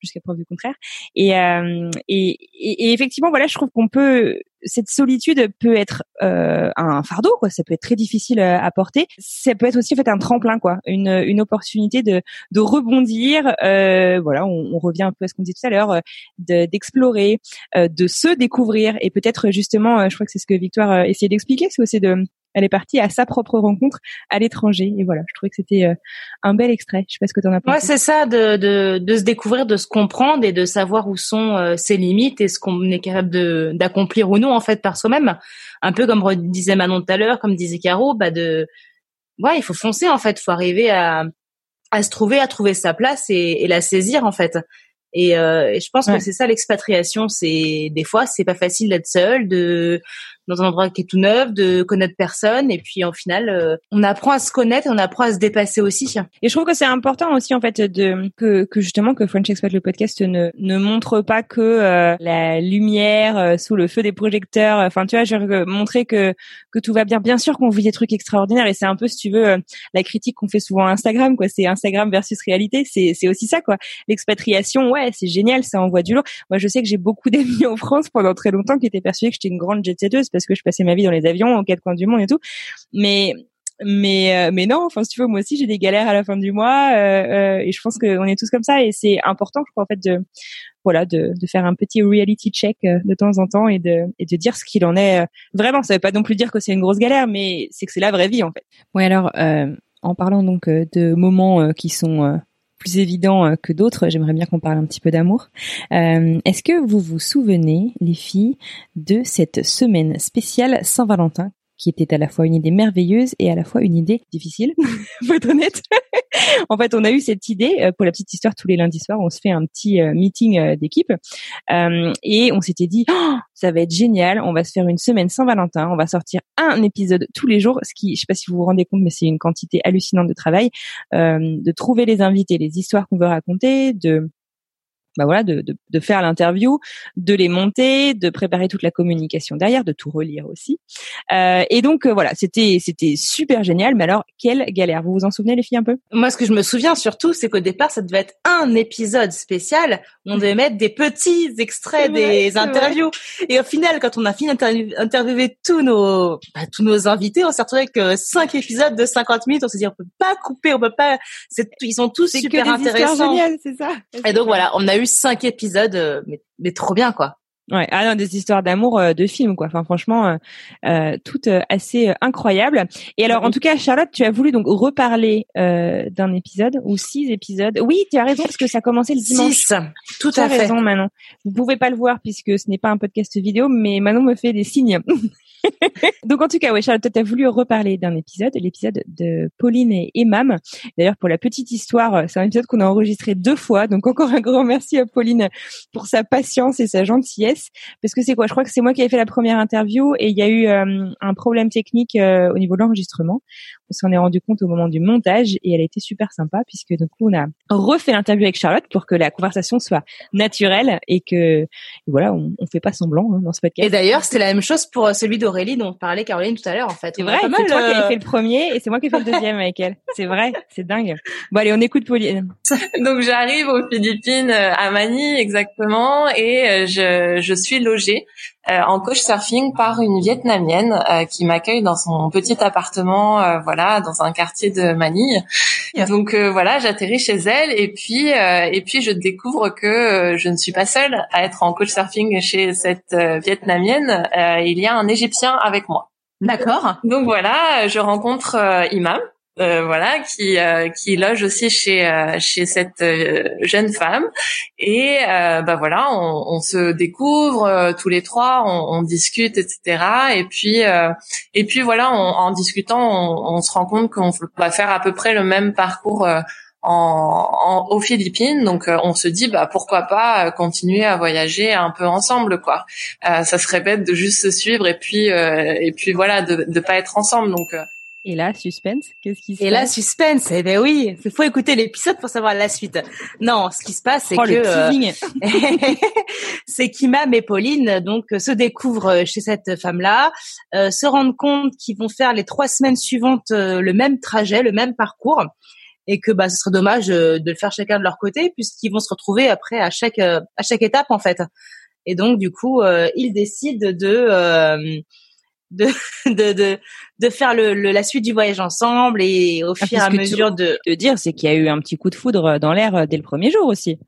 jusqu'à preuve du contraire. Et, euh, et, et, effectivement, voilà, je trouve qu'on peut cette solitude peut être euh, un fardeau, quoi. Ça peut être très difficile à porter. Ça peut être aussi en fait un tremplin, quoi, une, une opportunité de, de rebondir. Euh, voilà, on, on, revient un peu à ce qu'on disait tout à l'heure, euh, d'explorer, euh, de se découvrir et peut-être justement, je crois que c'est ce que Victoire essayait d'expliquer, c'est aussi de elle est partie à sa propre rencontre à l'étranger. Et voilà, je trouvais que c'était euh, un bel extrait. Je sais pas ce que tu en as pensé. Ouais, c'est ça, de, de, de, se découvrir, de se comprendre et de savoir où sont euh, ses limites et ce qu'on est capable de d'accomplir ou non en fait par soi-même. Un peu comme disait Manon tout à l'heure, comme disait Caro, bah de ouais, il faut foncer en fait, il faut arriver à à se trouver, à trouver sa place et, et la saisir en fait. Et, euh, et je pense que c'est ça l'expatriation. C'est des fois c'est pas facile d'être seul, de dans un endroit qui est tout neuf, de connaître personne, et puis en final, euh, on apprend à se connaître, on apprend à se dépasser aussi. Et je trouve que c'est important aussi en fait de que, que justement que French Expat le podcast ne ne montre pas que euh, la lumière euh, sous le feu des projecteurs. Enfin, tu vois, je veux montrer que que tout va bien. Bien sûr qu'on vit des trucs extraordinaires, et c'est un peu, si tu veux, la critique qu'on fait souvent à Instagram, quoi. C'est Instagram versus réalité. C'est c'est aussi ça, quoi. L'expatriation, ouais, c'est génial, ça envoie du lourd. Moi, je sais que j'ai beaucoup d'amis en France pendant très longtemps qui étaient persuadés que j'étais une grande jet setteuse parce que je passais ma vie dans les avions aux quatre coins du monde et tout. Mais mais mais non, enfin si tu veux, moi aussi j'ai des galères à la fin du mois et je pense qu'on est tous comme ça et c'est important, je crois en fait de voilà de, faire un petit reality check de temps en temps et de et de dire ce qu'il en est vraiment. Ça veut pas non plus dire que c'est une grosse galère, mais c'est que c'est la vraie vie en fait. Oui alors en parlant donc de moments qui sont plus évident euh, que d'autres, j'aimerais bien qu'on parle un petit peu d'amour. Euh, Est-ce que vous vous souvenez, les filles, de cette semaine spéciale Saint-Valentin qui était à la fois une idée merveilleuse et à la fois une idée difficile, faut être honnête. en fait, on a eu cette idée euh, pour la petite histoire tous les lundis soirs, on se fait un petit euh, meeting euh, d'équipe et on s'était dit oh, ça va être génial, on va se faire une semaine sans Valentin, on va sortir un épisode tous les jours, ce qui je sais pas si vous vous rendez compte mais c'est une quantité hallucinante de travail de trouver les invités, les histoires qu'on veut raconter, de bah voilà, de, de, de faire l'interview, de les monter, de préparer toute la communication derrière, de tout relire aussi. Euh, et donc euh, voilà, c'était c'était super génial. Mais alors quelle galère Vous vous en souvenez les filles un peu? Moi, ce que je me souviens surtout, c'est qu'au départ, ça devait être un épisode spécial. Où on devait mettre des petits extraits des interviews. Et au final, quand on a fini d'interviewer tous nos bah, tous nos invités, on s'est retrouvé avec cinq épisodes de 50 minutes. On s'est dit on peut pas couper, on peut pas. Ils sont tous super que intéressants. c'est ça. Et donc voilà, on a eu cinq épisodes, euh, mais, mais trop bien quoi. Ouais, ah non, des histoires d'amour euh, de films quoi. Enfin franchement, euh, euh toutes assez incroyables. Et alors en tout cas, Charlotte, tu as voulu donc reparler d'un épisode ou six épisodes. Oui, tu as raison parce que ça a commencé le dimanche. Six, tout tu à as fait. raison Manon. Vous pouvez pas le voir puisque ce n'est pas un podcast vidéo, mais Manon me fait des signes. Donc en tout cas, ouais, Charlotte, tu as voulu reparler d'un épisode, l'épisode de Pauline et Emam. D'ailleurs, pour la petite histoire, c'est un épisode qu'on a enregistré deux fois. Donc encore un grand merci à Pauline pour sa patience et sa gentillesse. Parce que c'est quoi? Je crois que c'est moi qui ai fait la première interview et il y a eu euh, un problème technique euh, au niveau de l'enregistrement. On s'en est rendu compte au moment du montage et elle a été super sympa puisque du coup on a refait l'interview avec Charlotte pour que la conversation soit naturelle et que voilà, on, on fait pas semblant hein, dans ce podcast. Et d'ailleurs, c'était la même chose pour euh, celui d'Aurélie dont parlait Caroline tout à l'heure en fait. C'est vrai, c'est toi qui as fait le premier et c'est moi qui ai fait le deuxième avec elle. C'est vrai, c'est dingue. Bon allez, on écoute Pauline. Donc j'arrive aux Philippines à Manille exactement et je, je suis logée euh, en coach surfing par une vietnamienne euh, qui m'accueille dans son petit appartement euh, voilà dans un quartier de Manille. Donc voilà, j'atterris chez elle et puis et puis je découvre que je ne suis pas seule à être en coach surfing chez cette vietnamienne, il y a un égyptien avec moi. D'accord. Donc voilà, je rencontre Imam euh, voilà, qui euh, qui loge aussi chez euh, chez cette jeune femme et bah voilà, on, on se découvre tous les trois, on, on, discute, etc. Et puis et puis voilà, en discutant, on, on, se rend compte qu'on va faire à peu près le même parcours. En, en, aux Philippines. Donc on se dit bah pourquoi pas continuer à voyager un peu ensemble quoi. Euh, ça serait bête de juste se suivre et puis et puis voilà de de pas être ensemble. Donc et là, suspense, qu'est-ce qui se Et passe? là, suspense, eh ben oui, il faut écouter l'épisode pour savoir la suite. Non, ce qui se passe, c'est oh, que euh, c'est qu'Imam et Pauline donc se découvrent chez cette femme-là, euh, se rendent compte qu'ils vont faire les trois semaines suivantes euh, le même trajet, le même parcours, et que bah ce serait dommage euh, de le faire chacun de leur côté puisqu'ils vont se retrouver après à chaque à chaque étape en fait. Et donc du coup, ils décident de de, de, de, de faire le, la suite du voyage ensemble et au ah, fur et à mesure de... de dire, c'est qu'il y a eu un petit coup de foudre dans l'air euh, dès le premier jour aussi.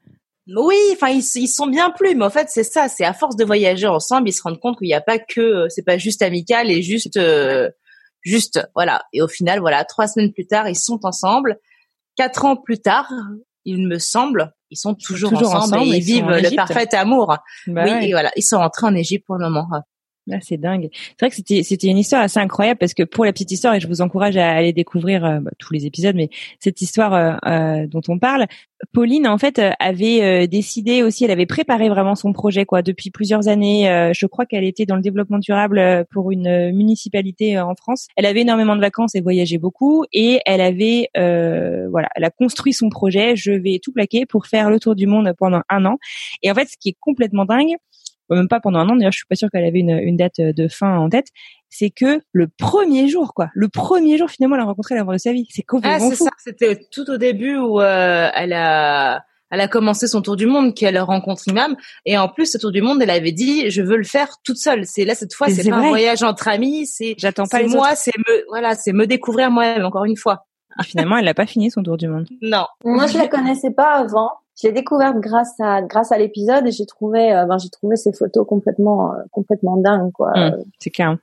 Oui, enfin ils, ils sont bien plus, mais en fait c'est ça, c'est à force de voyager ensemble, ils se rendent compte qu'il n'y a pas que, euh, c'est pas juste amical et juste, euh, juste voilà. Et au final, voilà, trois semaines plus tard, ils sont ensemble. Quatre ans plus tard, il me semble, ils sont toujours, toujours ensemble, et ils, vivent le parfait amour. Bah oui, ouais. et voilà, ils sont rentrés en Égypte pour le moment. Là, c'est dingue. C'est vrai que c'était c'était une histoire assez incroyable parce que pour la petite histoire et je vous encourage à aller découvrir euh, bah, tous les épisodes, mais cette histoire euh, euh, dont on parle, Pauline en fait avait décidé aussi, elle avait préparé vraiment son projet quoi depuis plusieurs années. je crois qu'elle était dans le développement durable pour une municipalité en France. Elle avait énormément de vacances et voyageait beaucoup et elle avait voilà, elle a construit son projet. Je vais tout plaquer pour faire le tour du monde pendant un an. Et en fait, ce qui est complètement dingue même pas pendant un an. D'ailleurs, je suis pas sûre qu'elle avait une, une, date de fin en tête. C'est que le premier jour, quoi, le premier jour finalement, elle a rencontré l'amour de sa vie. C'est complètement ah, c'est fou. ça. C'était tout au début où euh, elle a elle a commencé son tour du monde, qu'elle rencontre Imam, et en plus ce tour du monde, elle avait dit, je veux le faire toute seule. C'est là cette fois, c'est pas un voyage entre amis, c'est j'attends pas les moi, c'est me voilà, c'est me découvrir moi-même encore une fois. finalement, elle n'a pas fini son tour du monde. Non. Moi, je la connaissais pas avant. Je l'ai découverte grâce à grâce à l'épisode et j'ai trouvé, euh, ben, j'ai trouvé ses photos complètement euh, complètement dingues quoi. Mmh, c'est clair.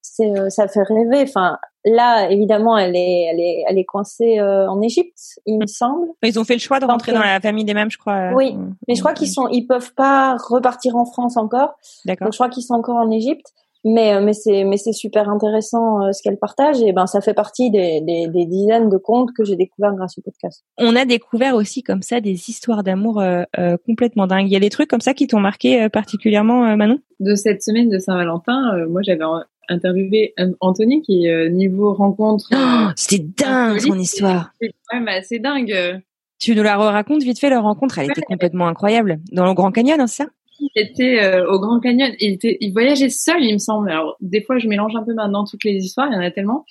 C'est euh, ça fait rêver. Enfin, là, évidemment, elle est elle est elle est coincée en Égypte, il me semble. Ils ont fait le choix de rentrer dans la famille des mêmes, je crois. Oui, mais je crois qu'ils sont ils peuvent pas repartir en France encore. D'accord. Donc je crois qu'ils sont encore en Égypte mais mais c'est mais c'est super intéressant ce qu'elle partage et ben ça fait partie des, des, des dizaines de contes que j'ai découvert grâce au podcast. On a découvert aussi comme ça des histoires d'amour euh, complètement dingues. Il y a des trucs comme ça qui t'ont marqué particulièrement Manon? De cette semaine de Saint-Valentin, moi j'avais interviewé Anthony qui niveau rencontre. Oh, C'était dingue son histoire. C'est quand même assez dingue. Tu nous la racontes vite fait leur rencontre, elle était complètement incroyable dans le Grand Canyon, hein, c'est ça? Était euh, au Grand Canyon. Il, était, il voyageait seul, il me semble. Alors des fois, je mélange un peu maintenant toutes les histoires, il y en a tellement.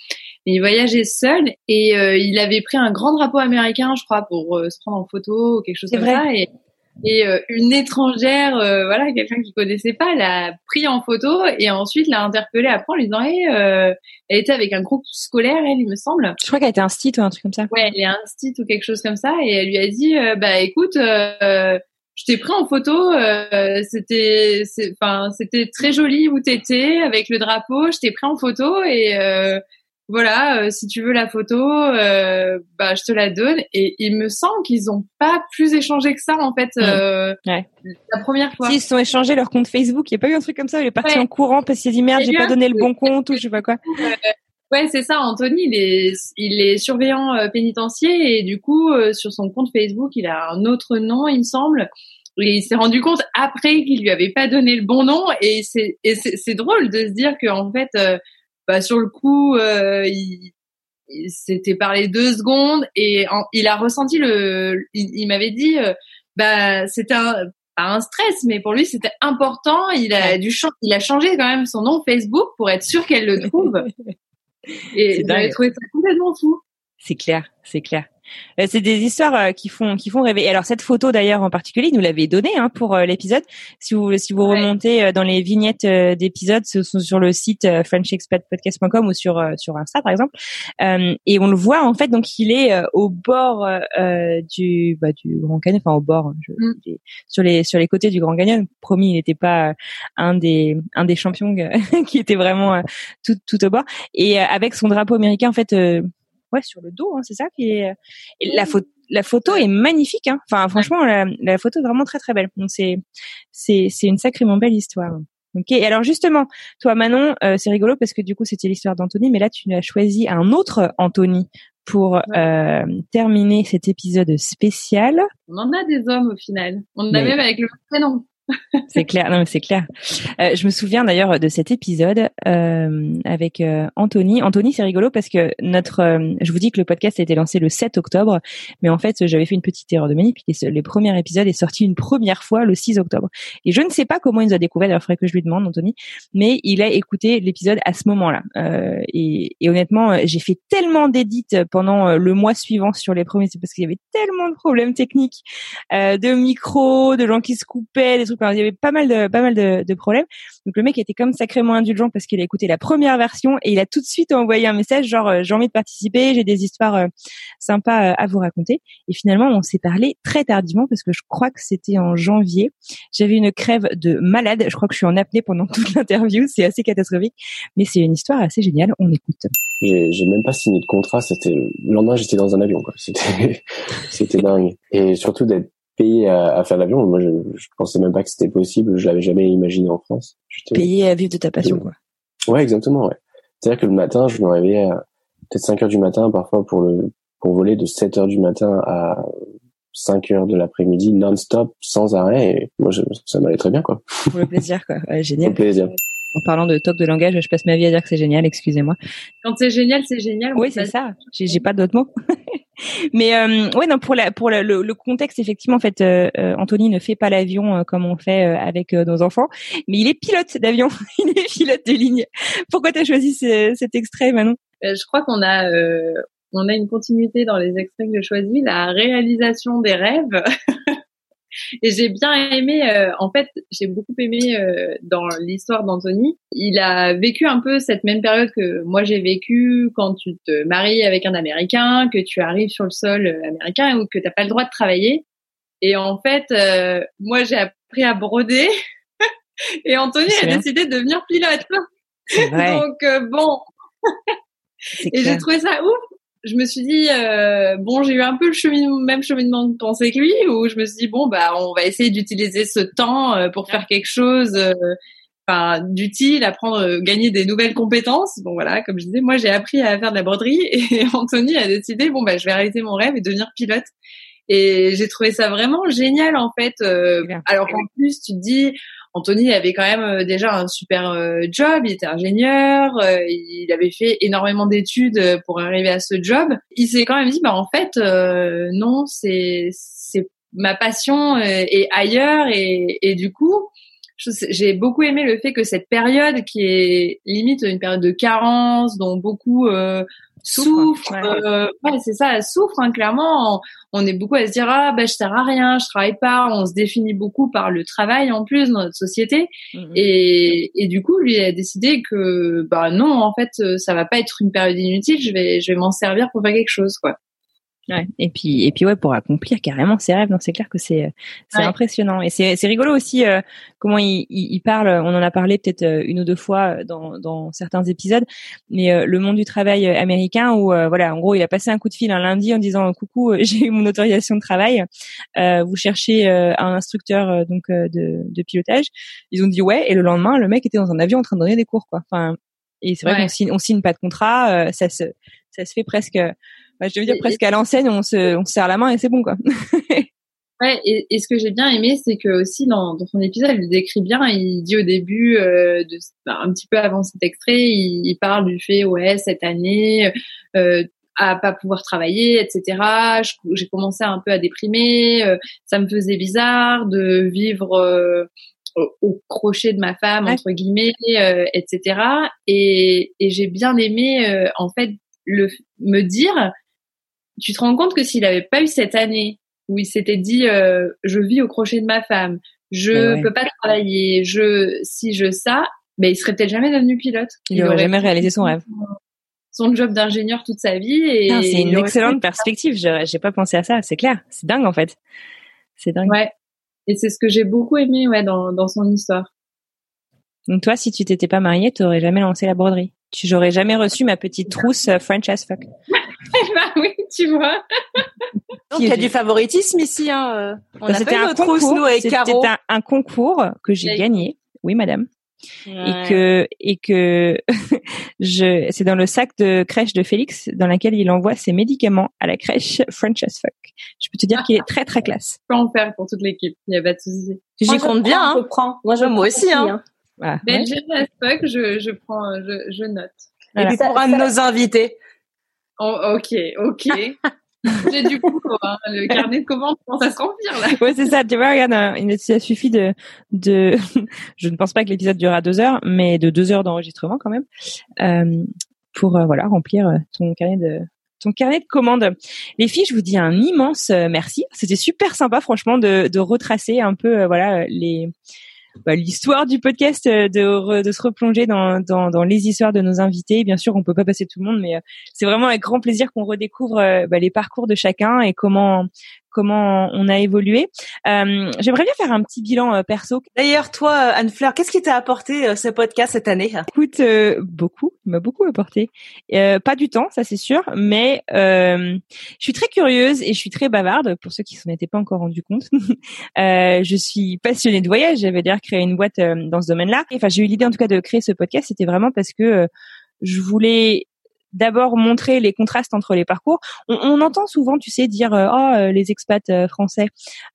Mais il voyageait seul et euh, il avait pris un grand drapeau américain, je crois, pour euh, se prendre en photo ou quelque chose comme vrai. ça. Et, et une étrangère, voilà, quelqu'un qui connaissait pas, l'a pris en photo et ensuite l'a interpellé après en lui disant, hey, elle était avec un groupe scolaire, elle, il me semble. Je crois qu'elle était un stit ou un truc comme ça. Ouais, elle est un stit ou quelque chose comme ça et elle lui a dit, bah écoute je t'ai pris en photo. Euh, c'était, enfin, c'était très joli où t'étais avec le drapeau. Je t'ai pris en photo et euh, voilà. Euh, si tu veux la photo, euh, bah je te la donne. Et il me semble qu'ils ont pas plus échangé que ça en fait. Euh, ouais. La première fois. Si, ils se sont échangés leur compte Facebook. Il y a pas eu un truc comme ça. Il est parti Ouais. en courant parce qu'il a dit merde, j'ai pas donné le bon compte ou je sais pas quoi. Ouais, c'est ça. Anthony, il est, il est surveillant euh, pénitentiaire et du coup, euh, sur son compte Facebook, il a un autre nom, il me semble. Et il s'est rendu compte après qu'il lui avait pas donné le bon nom et c'est, c'est, drôle de se dire qu'en fait, euh, bah, sur le coup, euh, il, il s'était parlé deux secondes et en- il a ressenti le, il, il m'avait dit, euh, bah, c'était un, pas un stress, mais pour lui c'était important. Il a dû il a changé quand même son nom Facebook pour être sûr qu'elle le trouve. Et j'avais trouvé ça complètement fou. C'est clair, c'est clair. Euh, C'est des histoires euh, qui font qui font rêver. Et alors cette photo d'ailleurs en particulier, il nous l'avait donnée hein, pour euh, l'épisode. Si vous si vous remontez dans les vignettes d'épisodes, ce sont sur le site frenchexpatpodcast.com ou sur sur Insta par exemple. Euh, et on le voit en fait, donc il est au bord euh, du bah, du Grand Canyon, enfin au bord, hein, je- Mm. sur les sur les côtés du Grand Canyon. Promis, il n'était pas un des un des champions qui était vraiment euh, tout tout au bord. Et euh, avec son drapeau américain en fait. Euh, ouais sur le dos hein, c'est ça qui est et la photo la photo est magnifique hein. enfin franchement la, la photo est vraiment très très belle. Donc c'est c'est c'est une sacrément belle histoire. Ok et alors justement toi Manon euh, c'est rigolo parce que du coup c'était l'histoire d'Anthony mais là tu as choisi un autre Anthony pour euh, terminer cet épisode spécial. On en a des hommes au final. On en a même avec le prénom. C'est clair, non c'est clair. Euh, je me souviens d'ailleurs de cet épisode euh, avec euh, Anthony. Anthony, c'est rigolo parce que notre, euh, je vous dis que le podcast a été lancé le 7 octobre, mais en fait j'avais fait une petite erreur de manip. Les, les premiers épisodes est sorti une première fois le 6 octobre. Et je ne sais pas comment il nous a découvert. D'ailleurs, il faudrait que je lui demande, Anthony. Mais il a écouté l'épisode à ce moment-là. Euh, et, et honnêtement, euh, j'ai fait tellement d'édits pendant le mois suivant sur les premiers, c'est parce qu'il y avait tellement de problèmes techniques, de micros, de gens qui se coupaient, des trucs. Il y avait pas mal de pas mal de, de problèmes. Donc le mec était comme sacrément indulgent parce qu'il a écouté la première version et il a tout de suite envoyé un message genre euh, j'ai envie de participer, j'ai des histoires euh, sympas euh, à vous raconter. Et finalement, on s'est parlé très tardivement parce que je crois que c'était en janvier. J'avais une crève de malade. Je crois que je suis en apnée pendant toute l'interview. C'est assez catastrophique, mais c'est une histoire assez géniale. On écoute. J'ai même pas signé de contrat. C'était le lendemain, j'étais dans un avion. C'était c'était dingue. Et surtout d'être payé à, à faire l'avion. Moi, je, je pensais même pas que c'était possible. Je l'avais jamais imaginé en France. Payer à vivre de ta passion, quoi. Ouais, exactement. Ouais. C'est-à-dire que le matin, je me réveillais à peut-être 5 heures du matin, parfois pour le pour voler de 7 heures du matin à 5 heures de l'après-midi, non-stop, sans arrêt. Et moi, je, ça m'allait très bien, quoi. Pour le plaisir, quoi. Ouais, génial. Au plaisir. En parlant de toc de langage, je passe ma vie à dire que c'est génial. Excusez-moi. Quand c'est génial, c'est génial. Oui, c'est ça. J'ai j'ai pas d'autres mots. Mais euh, ouais, non pour la pour la- le, le contexte effectivement en fait, euh, euh, Anthony ne fait pas l'avion euh, comme on fait euh, avec euh, nos enfants, mais il est pilote d'avion, il est pilote de ligne. Pourquoi t'as choisi ce- cet extrait, Manon? Je crois qu'on a euh, on a une continuité dans les extraits que j'ai choisis. La réalisation des rêves. Et j'ai bien aimé, euh, en fait, j'ai beaucoup aimé euh, dans l'histoire d'Anthony. Il a vécu un peu cette même période que moi j'ai vécu quand tu te maries avec un Américain, que tu arrives sur le sol américain ou que t'as pas le droit de travailler. Et en fait, moi j'ai appris à broder. et Anthony a décidé de devenir pilote. Donc bon. et j'ai trouvé ça ouf je me suis dit euh, bon j'ai eu un peu le chemin, même cheminement de pensée que lui où je me suis dit bon bah on va essayer d'utiliser ce temps euh, pour faire quelque chose euh, enfin d'utile apprendre gagner des nouvelles compétences. Bon voilà comme je disais moi j'ai appris à faire de la broderie et Anthony a décidé bon bah je vais réaliser mon rêve et devenir pilote. Et j'ai trouvé ça vraiment génial en fait alors qu'en plus tu te dis Anthony avait quand même euh, déjà un super euh, job, il était ingénieur, euh, il avait fait énormément d'études pour arriver à ce job. Il s'est quand même dit bah en fait non, c'est c'est ma passion est ailleurs et, du coup j'ai beaucoup aimé le fait que cette période qui est limite une période de carence dont beaucoup souffre. Euh, ouais, c'est ça, elle souffre hein, clairement. On, est beaucoup à se dire ah ben je sers à rien, je travaille pas. On se définit beaucoup par le travail en plus dans notre société. Mm-hmm. Et, et du coup, lui a décidé que bah non, en fait, ça va pas être une période inutile. Je vais je vais m'en servir pour faire quelque chose quoi. Ouais. Et puis et puis ouais pour accomplir carrément ses rêves. Donc c'est clair que c'est c'est impressionnant et c'est c'est rigolo aussi euh, comment il, il, parle. On en a parlé peut-être euh, une ou deux fois dans dans certains épisodes, mais euh, le monde du travail américain où voilà en gros il a passé un coup de fil un lundi en disant coucou j'ai eu mon autorisation de travail. vous cherchez un instructeur donc de de pilotage. Ils ont dit ouais et le lendemain le mec était dans un avion en train de donner des cours quoi. Enfin et c'est vrai qu'on signe on signe pas de contrat. ça se ça se fait presque bah, je veux dire presque à l'enseigne, on se, on se serre la main et c'est bon quoi. ouais, et, et, ce que j'ai bien aimé, c'est que aussi dans, dans son épisode, il décrit bien. Il dit au début, euh, de, bah, un petit peu avant cet extrait, il, parle du fait, ouais, cette année, euh, à pas pouvoir travailler, etc. J'ai commencé un peu à déprimer. Euh, ça me faisait bizarre de vivre euh, au, crochet de ma femme entre guillemets, euh, etc. Et, et j'ai bien aimé en fait le me dire tu te rends compte que s'il avait pas eu cette année où il s'était dit euh, je vis au crochet de ma femme, je peux pas travailler, je si je ça, ben il serait peut-être jamais devenu pilote. Il, il aurait jamais réalisé son rêve. Son job d'ingénieur toute sa vie et c'est une excellente perspective. J'ai pas pensé à ça. C'est clair. C'est dingue en fait. C'est dingue. Ouais. Et c'est ce que j'ai beaucoup aimé ouais dans dans son histoire. Donc toi, si tu t'étais pas mariée, tu aurais jamais lancé la broderie. Tu j'aurais jamais reçu ma petite trousse euh, French as fuck. Bah oui, tu vois. Donc il y a du favoritisme ici. Hein. Euh. On a c'était un concours. C'était un, un, concours que j'ai gagné. Oui, madame. Et que et que je c'est dans le sac de crèche de Félix dans lequel il envoie ses médicaments à la crèche French as fuck. Je peux te dire qu'il est très très classe. Je peux en faire pour toute l'équipe. Il y a pas de souci. J'y compte bien. Hein. Je prends. Moi, je moi aussi. Hein. hein. Voilà. Ben, as fuck, je je prends je, je note. Et puis pour un de nos invités. Oh, ok, ok. J'ai du coup hein. le carnet de commandes commence à se remplir là? Ouais, c'est ça. Tu vois, regarde, euh, il ça suffit de, de. je ne pense pas que l'épisode durera deux heures, mais de deux heures d'enregistrement quand même, euh, pour euh, voilà remplir euh, ton carnet de ton carnet de commandes. Les filles, je vous dis un immense merci. C'était super sympa, franchement, de, de retracer un peu voilà les bah, l'histoire du podcast, euh, de, se replonger dans, dans, dans, les histoires de nos invités. Bien sûr, on peut pas passer tout le monde, mais euh, c'est vraiment avec grand plaisir qu'on redécouvre euh, bah, les parcours de chacun et comment comment on a évolué. Euh, J'aimerais bien faire un petit bilan euh, perso. D'ailleurs, toi, Anne Fleur, qu'est-ce qui t'a apporté euh, ce podcast cette année? Écoute, euh, beaucoup, il m'a beaucoup apporté. pas du temps, ça c'est sûr, mais je suis très curieuse et je suis très bavarde. Pour ceux qui s'en étaient pas encore rendu compte, je suis passionnée de voyage. J'avais d'ailleurs créé une boîte dans ce domaine-là. Enfin, j'ai eu l'idée en tout cas de créer ce podcast. C'était vraiment parce que je voulais d'abord montrer les contrastes entre les parcours. On, on entend souvent, tu sais, dire euh, oh euh, les expats euh, français,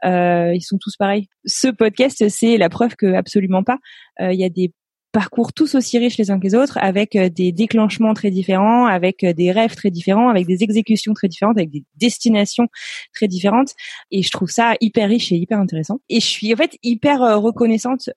ils sont tous pareils. Ce podcast, c'est la preuve que absolument pas. Il y a des parcours tous aussi riches les uns que les autres, avec euh, des déclenchements très différents, avec euh, des rêves très différents, avec des exécutions très différentes, avec des destinations très différentes. Et je trouve ça hyper riche et hyper intéressant. Et je suis en fait hyper euh, reconnaissante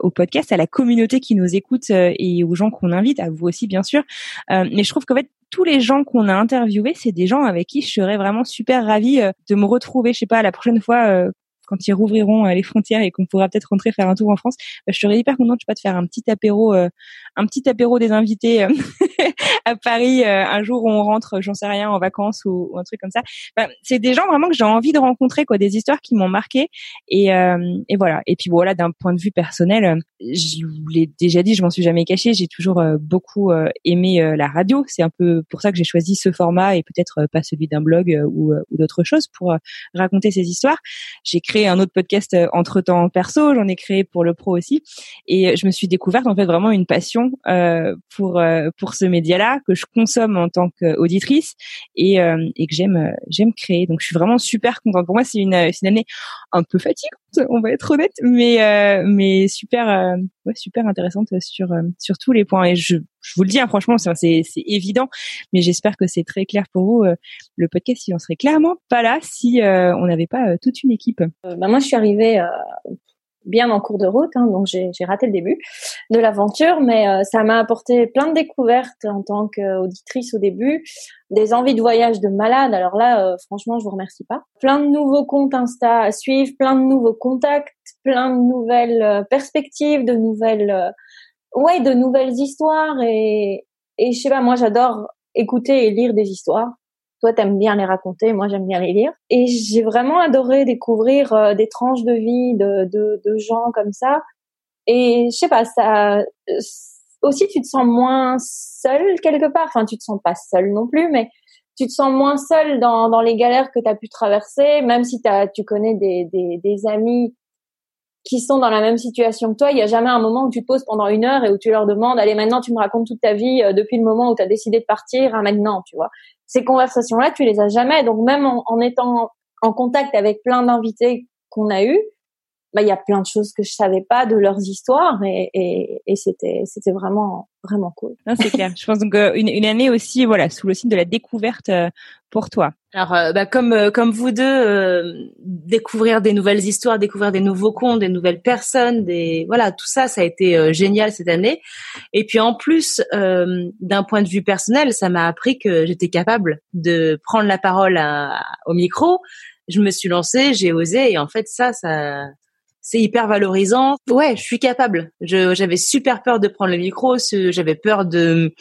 au podcast, à la communauté qui nous écoute et aux gens qu'on invite, à vous aussi bien sûr. mais je trouve qu'en fait tous les gens qu'on a interviewés, c'est des gens avec qui je serais vraiment super ravie de me retrouver. Je sais pas, la prochaine fois quand ils rouvriront les frontières et qu'on pourra peut-être rentrer faire un tour en France, bah, je serais hyper contente, je pas, de faire un petit apéro, un petit apéro des invités à Paris un jour où on rentre, j'en sais rien, en vacances ou, un truc comme ça. Bah, c'est des gens vraiment que j'ai envie de rencontrer, quoi, des histoires qui m'ont marqué et, voilà. Et puis voilà, d'un point de vue personnel, je vous l'ai déjà dit, je m'en suis jamais cachée, j'ai toujours beaucoup aimé la radio. C'est un peu pour ça que j'ai choisi ce format et peut-être pas celui d'un blog ou, ou d'autres choses pour raconter ces histoires. J'ai un autre podcast entre temps perso, j'en ai créé pour le pro aussi, et je me suis découverte en fait vraiment une passion pour pour ce média-là que je consomme en tant qu'auditrice et, et que j'aime j'aime créer. Donc je suis vraiment super contente. Pour moi, c'est une, une année un peu fatigante, on va être honnête, mais mais super ouais, super intéressante sur sur tous les points. Et je je vous le dis, hein, franchement, c'est évident, mais j'espère que c'est très clair pour vous. le podcast, il en serait clairement pas là si on n'avait pas toute une équipe. bah moi, je suis arrivée bien en cours de route, hein, donc j'ai raté le début de l'aventure, mais euh, ça m'a apporté plein de découvertes en tant qu'auditrice au début, des envies de voyage de malade. Alors là, euh, franchement, je vous remercie pas. Plein de nouveaux comptes Insta à suivre, plein de nouveaux contacts, plein de nouvelles euh, perspectives, de nouvelles, ouais, de nouvelles histoires et et je sais pas, moi j'adore écouter et lire des histoires. Toi, t'aimes bien les raconter, moi j'aime bien les lire. Et j'ai vraiment adoré découvrir euh, des tranches de vie de, de, de, gens comme ça. Et je sais pas, ça aussi tu te sens moins seul quelque part. Enfin, tu te sens pas seul non plus, mais tu te sens moins seul dans, dans les galères que tu as pu traverser, même si as, tu connais des, des, des amis qui sont dans la même situation que toi, il y a jamais un moment où tu te poses pendant une heure et où tu leur demandes, allez, maintenant tu me racontes toute ta vie euh, depuis le moment où tu as décidé de partir à maintenant, tu vois. Ces conversations-là, tu les as jamais. Donc même en, en étant en contact avec plein d'invités qu'on a eus, bah, il y a plein de choses que je savais pas de leurs histoires et, et, et c'était c'était vraiment vraiment cool. C'est clair. je pense donc euh, une, une, année aussi voilà sous le signe de la découverte euh, pour toi. Alors euh, bah, comme comme vous deux découvrir des nouvelles histoires, découvrir des nouveaux contes, des nouvelles personnes, des voilà tout ça ça a été génial cette année. Et puis en plus d'un point de vue personnel, ça m'a appris que j'étais capable de prendre la parole à, au micro. Je me suis lancée, j'ai osé et en fait ça ça c'est hyper valorisant. Ouais, je suis capable. j'avais super peur de prendre le micro, j'avais peur de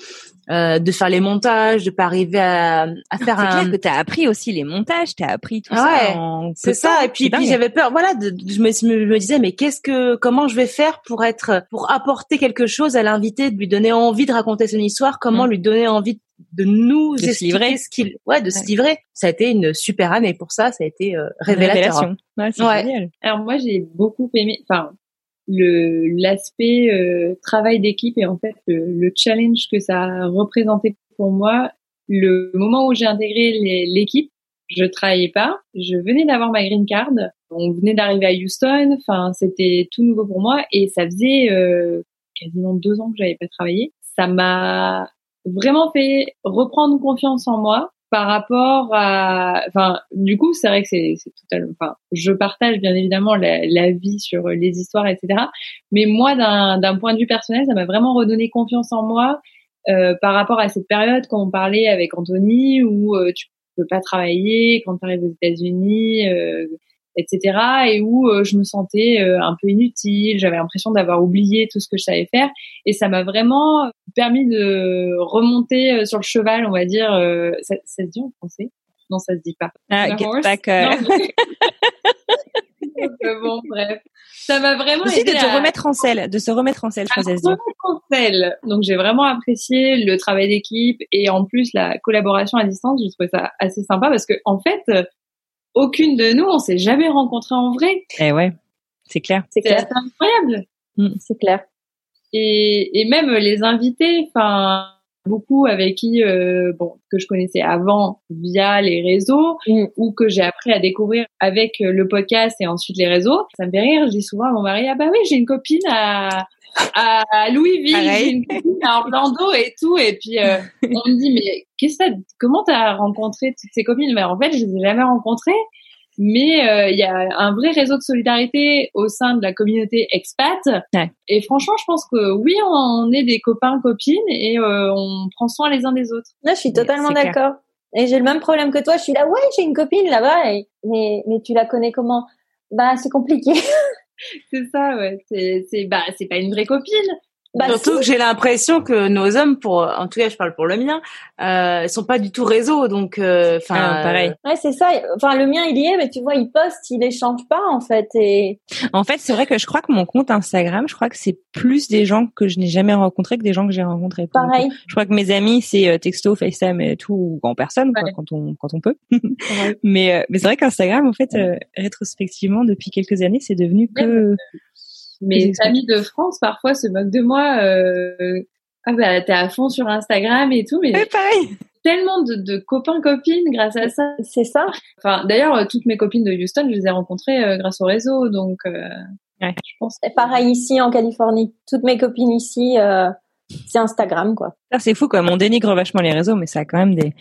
euh, de faire les montages, de pas arriver à, à faire un. Clair que t'as appris aussi les montages, t'as appris tout ça. C'est ça. Et puis, puis j'avais peur. Voilà, de, je, me, je me disais mais qu'est-ce que, comment je vais faire pour être, pour apporter quelque chose à l'invité, de lui donner envie de raconter son histoire, comment mm. lui donner envie de nous de se livrer. ce qu'il ouais de se livrer. Ça a été une super année pour ça ça a été euh, révélateur. ouais, génial. alors moi j'ai beaucoup aimé enfin le l'aspect euh, travail d'équipe et en fait le, challenge que ça a représenté pour moi le moment où j'ai intégré l'équipe je travaillais pas. Je venais d'avoir ma green card. On venait d'arriver à Houston. Enfin c'était tout nouveau pour moi et ça faisait euh, quasiment deux ans que j'avais pas travaillé. Ça m'a vraiment fait reprendre confiance en moi par rapport à, enfin, du coup, c'est vrai que c'est, c'est totalement, enfin, je partage bien évidemment la, la, vie sur les histoires, etc. Mais moi, d'un, d'un point de vue personnel, ça m'a vraiment redonné confiance en moi euh, par rapport à cette période quand on parlait avec Anthony où euh, tu peux pas travailler quand tu arrives aux États-Unis. Euh, etc. Et où euh, je me sentais euh, un peu inutile, j'avais l'impression d'avoir oublié tout ce que je savais faire. Et ça m'a vraiment permis de remonter euh, sur le cheval, on va dire. Ça, ça se dit en français? Non, ça se dit pas. Ah, get back. bon, bref. Ça m'a vraiment Aussi de te remettre en selle, de se remettre en selle, je se en selle. Donc j'ai vraiment apprécié le travail d'équipe et en plus la collaboration à distance. J'ai trouvé ça assez sympa parce que en fait, aucune de nous, on s'est jamais rencontrés en vrai. Eh ouais, c'est clair. C'est clair. incroyable. Mm. C'est clair. Et, et même les invités, enfin beaucoup avec qui euh, bon que je connaissais avant via les réseaux mm. ou que j'ai appris à découvrir avec le podcast et ensuite les réseaux ça me fait rire je dis souvent à mon mari ah bah oui j'ai une copine à à Louisville, j'ai une copine à Orlando et tout. Et puis euh, on me dit mais qu'est-ce que comment t'as rencontré toutes ces copines? Mais en fait, je les ai jamais rencontrées. Mais euh, il y a un vrai réseau de solidarité au sein de la communauté expat. Et franchement, je pense que oui, on est des copains, copines et euh, on prend soin les uns des autres. Là, je suis totalement d'accord. Et j'ai le même problème que toi. Je suis là, ouais, j'ai une copine là-bas. mais mais tu la connais comment? Bah c'est compliqué. c'est ça, ouais. C'est, c'est, bah, c'est pas une vraie copine. Bah, Surtout que j'ai l'impression que nos hommes, pour en tout cas, je parle pour le mien, euh, sont pas du tout réseau, donc euh, enfin ah, pareil. Ouais, c'est ça. Enfin, le mien, il y est, mais tu vois, il poste, il échange pas en fait. Et en fait, c'est vrai que je crois que mon compte Instagram, je crois que c'est plus des gens que je n'ai jamais rencontrés que des gens que j'ai rencontrés. Pareil. Je crois que mes amis, c'est euh, texto, FaceTime et tout ou en personne quoi, quand on quand on peut. mais euh, mais c'est vrai qu'Instagram, en fait, rétrospectivement, depuis quelques années, c'est devenu que mes amis de France parfois se moquent de moi. Euh, ah bah t'es à fond sur Instagram et tout, mais pareil. Tellement de, de, copains copines grâce à ça. C'est ça. Enfin d'ailleurs euh, toutes mes copines de Houston, je les ai rencontrées euh, grâce au réseau, donc euh, ouais. je pense. C'est pareil ici en Californie. Toutes mes copines ici. Euh, c'est Instagram quoi. C'est fou comme on dénigre vachement les réseaux, mais ça a quand même des,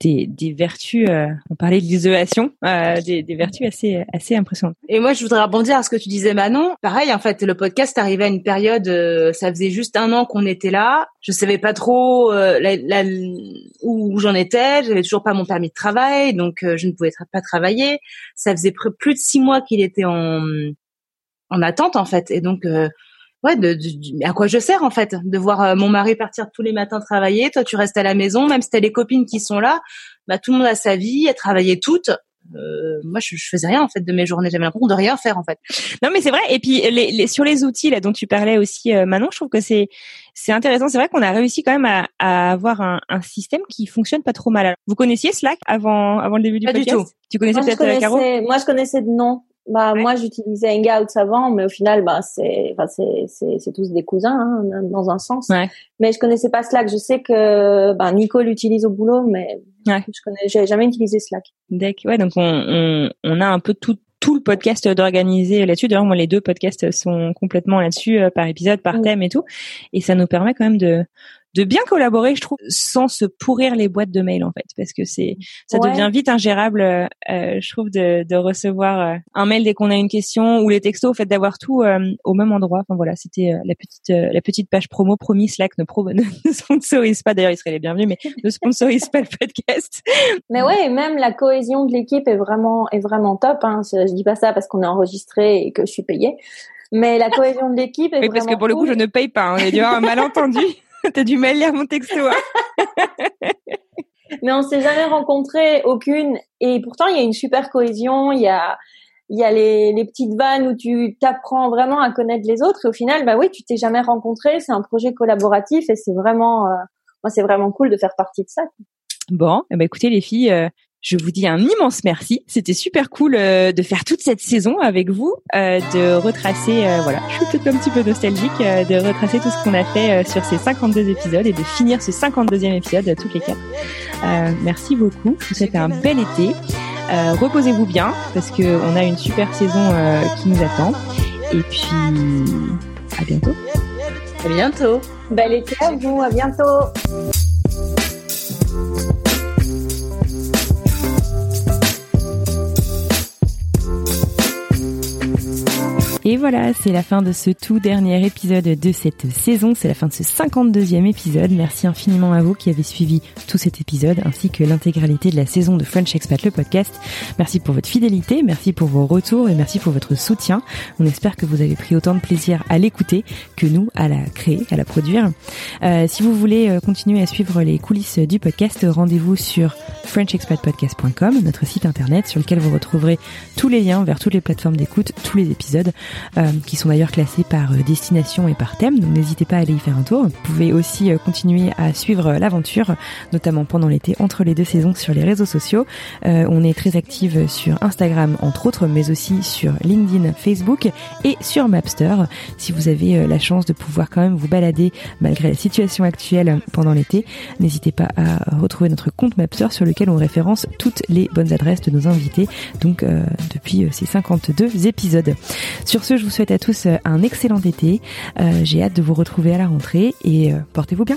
des, des vertus, euh, on parlait de l'isolation, euh, des, des, vertus assez assez impressionnantes. Et moi, je voudrais rebondir à ce que tu disais, Manon. Pareil, en fait, le podcast arrivait à une période, euh, ça faisait juste un an qu'on était là. Je savais pas trop euh, la, la, où j'en étais. J'avais toujours pas mon permis de travail, donc je ne pouvais pas travailler. Ça faisait plus de six mois qu'il était en en attente, en fait, et donc ouais, de, de, à quoi je sers en fait, de voir euh, mon mari partir tous les matins travailler, toi tu restes à la maison, même si t'as les copines qui sont là, bah tout le monde a sa vie, elle travaillait toutes. Euh, moi, je, je, faisais rien en fait de mes journées. J'avais l'impression de rien faire en fait. Non, mais c'est vrai. Et puis les, les, sur les outils là dont tu parlais aussi, euh, Manon, je trouve que c'est c'est intéressant. C'est vrai qu'on a réussi quand même à, à avoir un, un, système qui fonctionne pas trop mal. Vous connaissiez Slack avant avant le début du pas podcast? du tout. Tu connaissais peut-être Caro? Moi, je connaissais de nom. Bah moi j'utilisais Hangouts avant, mais au final bah c'est enfin c'est c'est c'est tous des cousins hein, dans un sens. Ouais. Mais je connaissais pas Slack. Je sais que bah Nico l'utilise au boulot, mais ouais. je connais j'ai jamais utilisé Slack. D'accord. Ouais donc on, on on a un peu tout tout le podcast d'organiser là-dessus. D'ailleurs, moi, les deux podcasts sont complètement là-dessus, euh, par épisode, par thème et tout. Et ça nous permet quand même de, de bien collaborer, je trouve, sans se pourrir les boîtes de mail en fait, parce que c'est ça Ouais. devient vite ingérable, euh, je trouve, de, de recevoir euh, un mail dès qu'on a une question ou les textos, au fait d'avoir tout euh, au même endroit. Enfin voilà, c'était euh, la petite euh, la petite page promo promis Slack ne, pro ne sponsorise pas. D'ailleurs, il serait les bienvenus, mais ne sponsorise pas le podcast. Mais ouais, et même la cohésion de l'équipe est vraiment est vraiment top. Hein. Je, dis pas ça parce qu'on est enregistré et que je suis payée, mais la cohésion de l'équipe est Oui, vraiment parce que pour le coup, je ne paye pas. hein. Il y a dû avoir un malentendu. T'as du mal à lire mon texto. hein. mais on s'est jamais rencontré aucune et pourtant il y a une super cohésion il y a il y a les, les petites vannes où tu t'apprends vraiment à connaître les autres et au final bah oui tu t'es jamais rencontré c'est un projet collaboratif et c'est vraiment euh, moi c'est vraiment cool de faire partie de ça Bon, ben écoutez les filles, euh, je vous dis un immense merci. C'était super cool euh, de faire toute cette saison avec vous, euh, de retracer, euh, voilà, je suis peut-être un petit peu nostalgique, euh, de retracer tout ce qu'on a fait euh, sur ces 52 épisodes et de finir ce 52e épisode toutes les quatre. Euh, merci beaucoup. Je vous souhaite un bel été. Euh, Reposez-vous bien parce que on a une super saison euh, qui nous attend. Et puis à bientôt. À bientôt. bel été à vous à bientôt Et voilà, c'est la fin de ce tout dernier épisode de cette saison. C'est la fin de ce 52e épisode. Merci infiniment à vous qui avez suivi tout cet épisode ainsi que l'intégralité de la saison de French Expat le podcast. Merci pour votre fidélité, merci pour vos retours et merci pour votre soutien. On espère que vous avez pris autant de plaisir à l'écouter que nous à la créer, à la produire. Euh, si vous voulez euh, continuer à suivre les coulisses du podcast, rendez-vous sur frenchexpatpodcast.com, notre site internet sur lequel vous retrouverez tous les liens vers toutes les plateformes d'écoute, tous les épisodes qui sont d'ailleurs classés par euh, destination et par thème. Donc n'hésitez pas à aller y faire un tour. Vous pouvez aussi euh, continuer à suivre euh, l'aventure, notamment pendant l'été entre les deux saisons sur les réseaux sociaux. Euh, on est très active sur Instagram entre autres, mais aussi sur LinkedIn, Facebook et sur Mapster. Si vous avez euh, la chance de pouvoir quand même vous balader malgré la situation actuelle pendant l'été, n'hésitez pas à retrouver notre compte Mapster sur lequel on référence toutes les bonnes adresses de nos invités, donc euh, depuis euh, ces 52 épisodes. Sur ce, je vous souhaite à tous euh, un excellent été. Euh, J'ai hâte de vous retrouver à la rentrée et euh, portez-vous bien.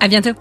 À bientôt.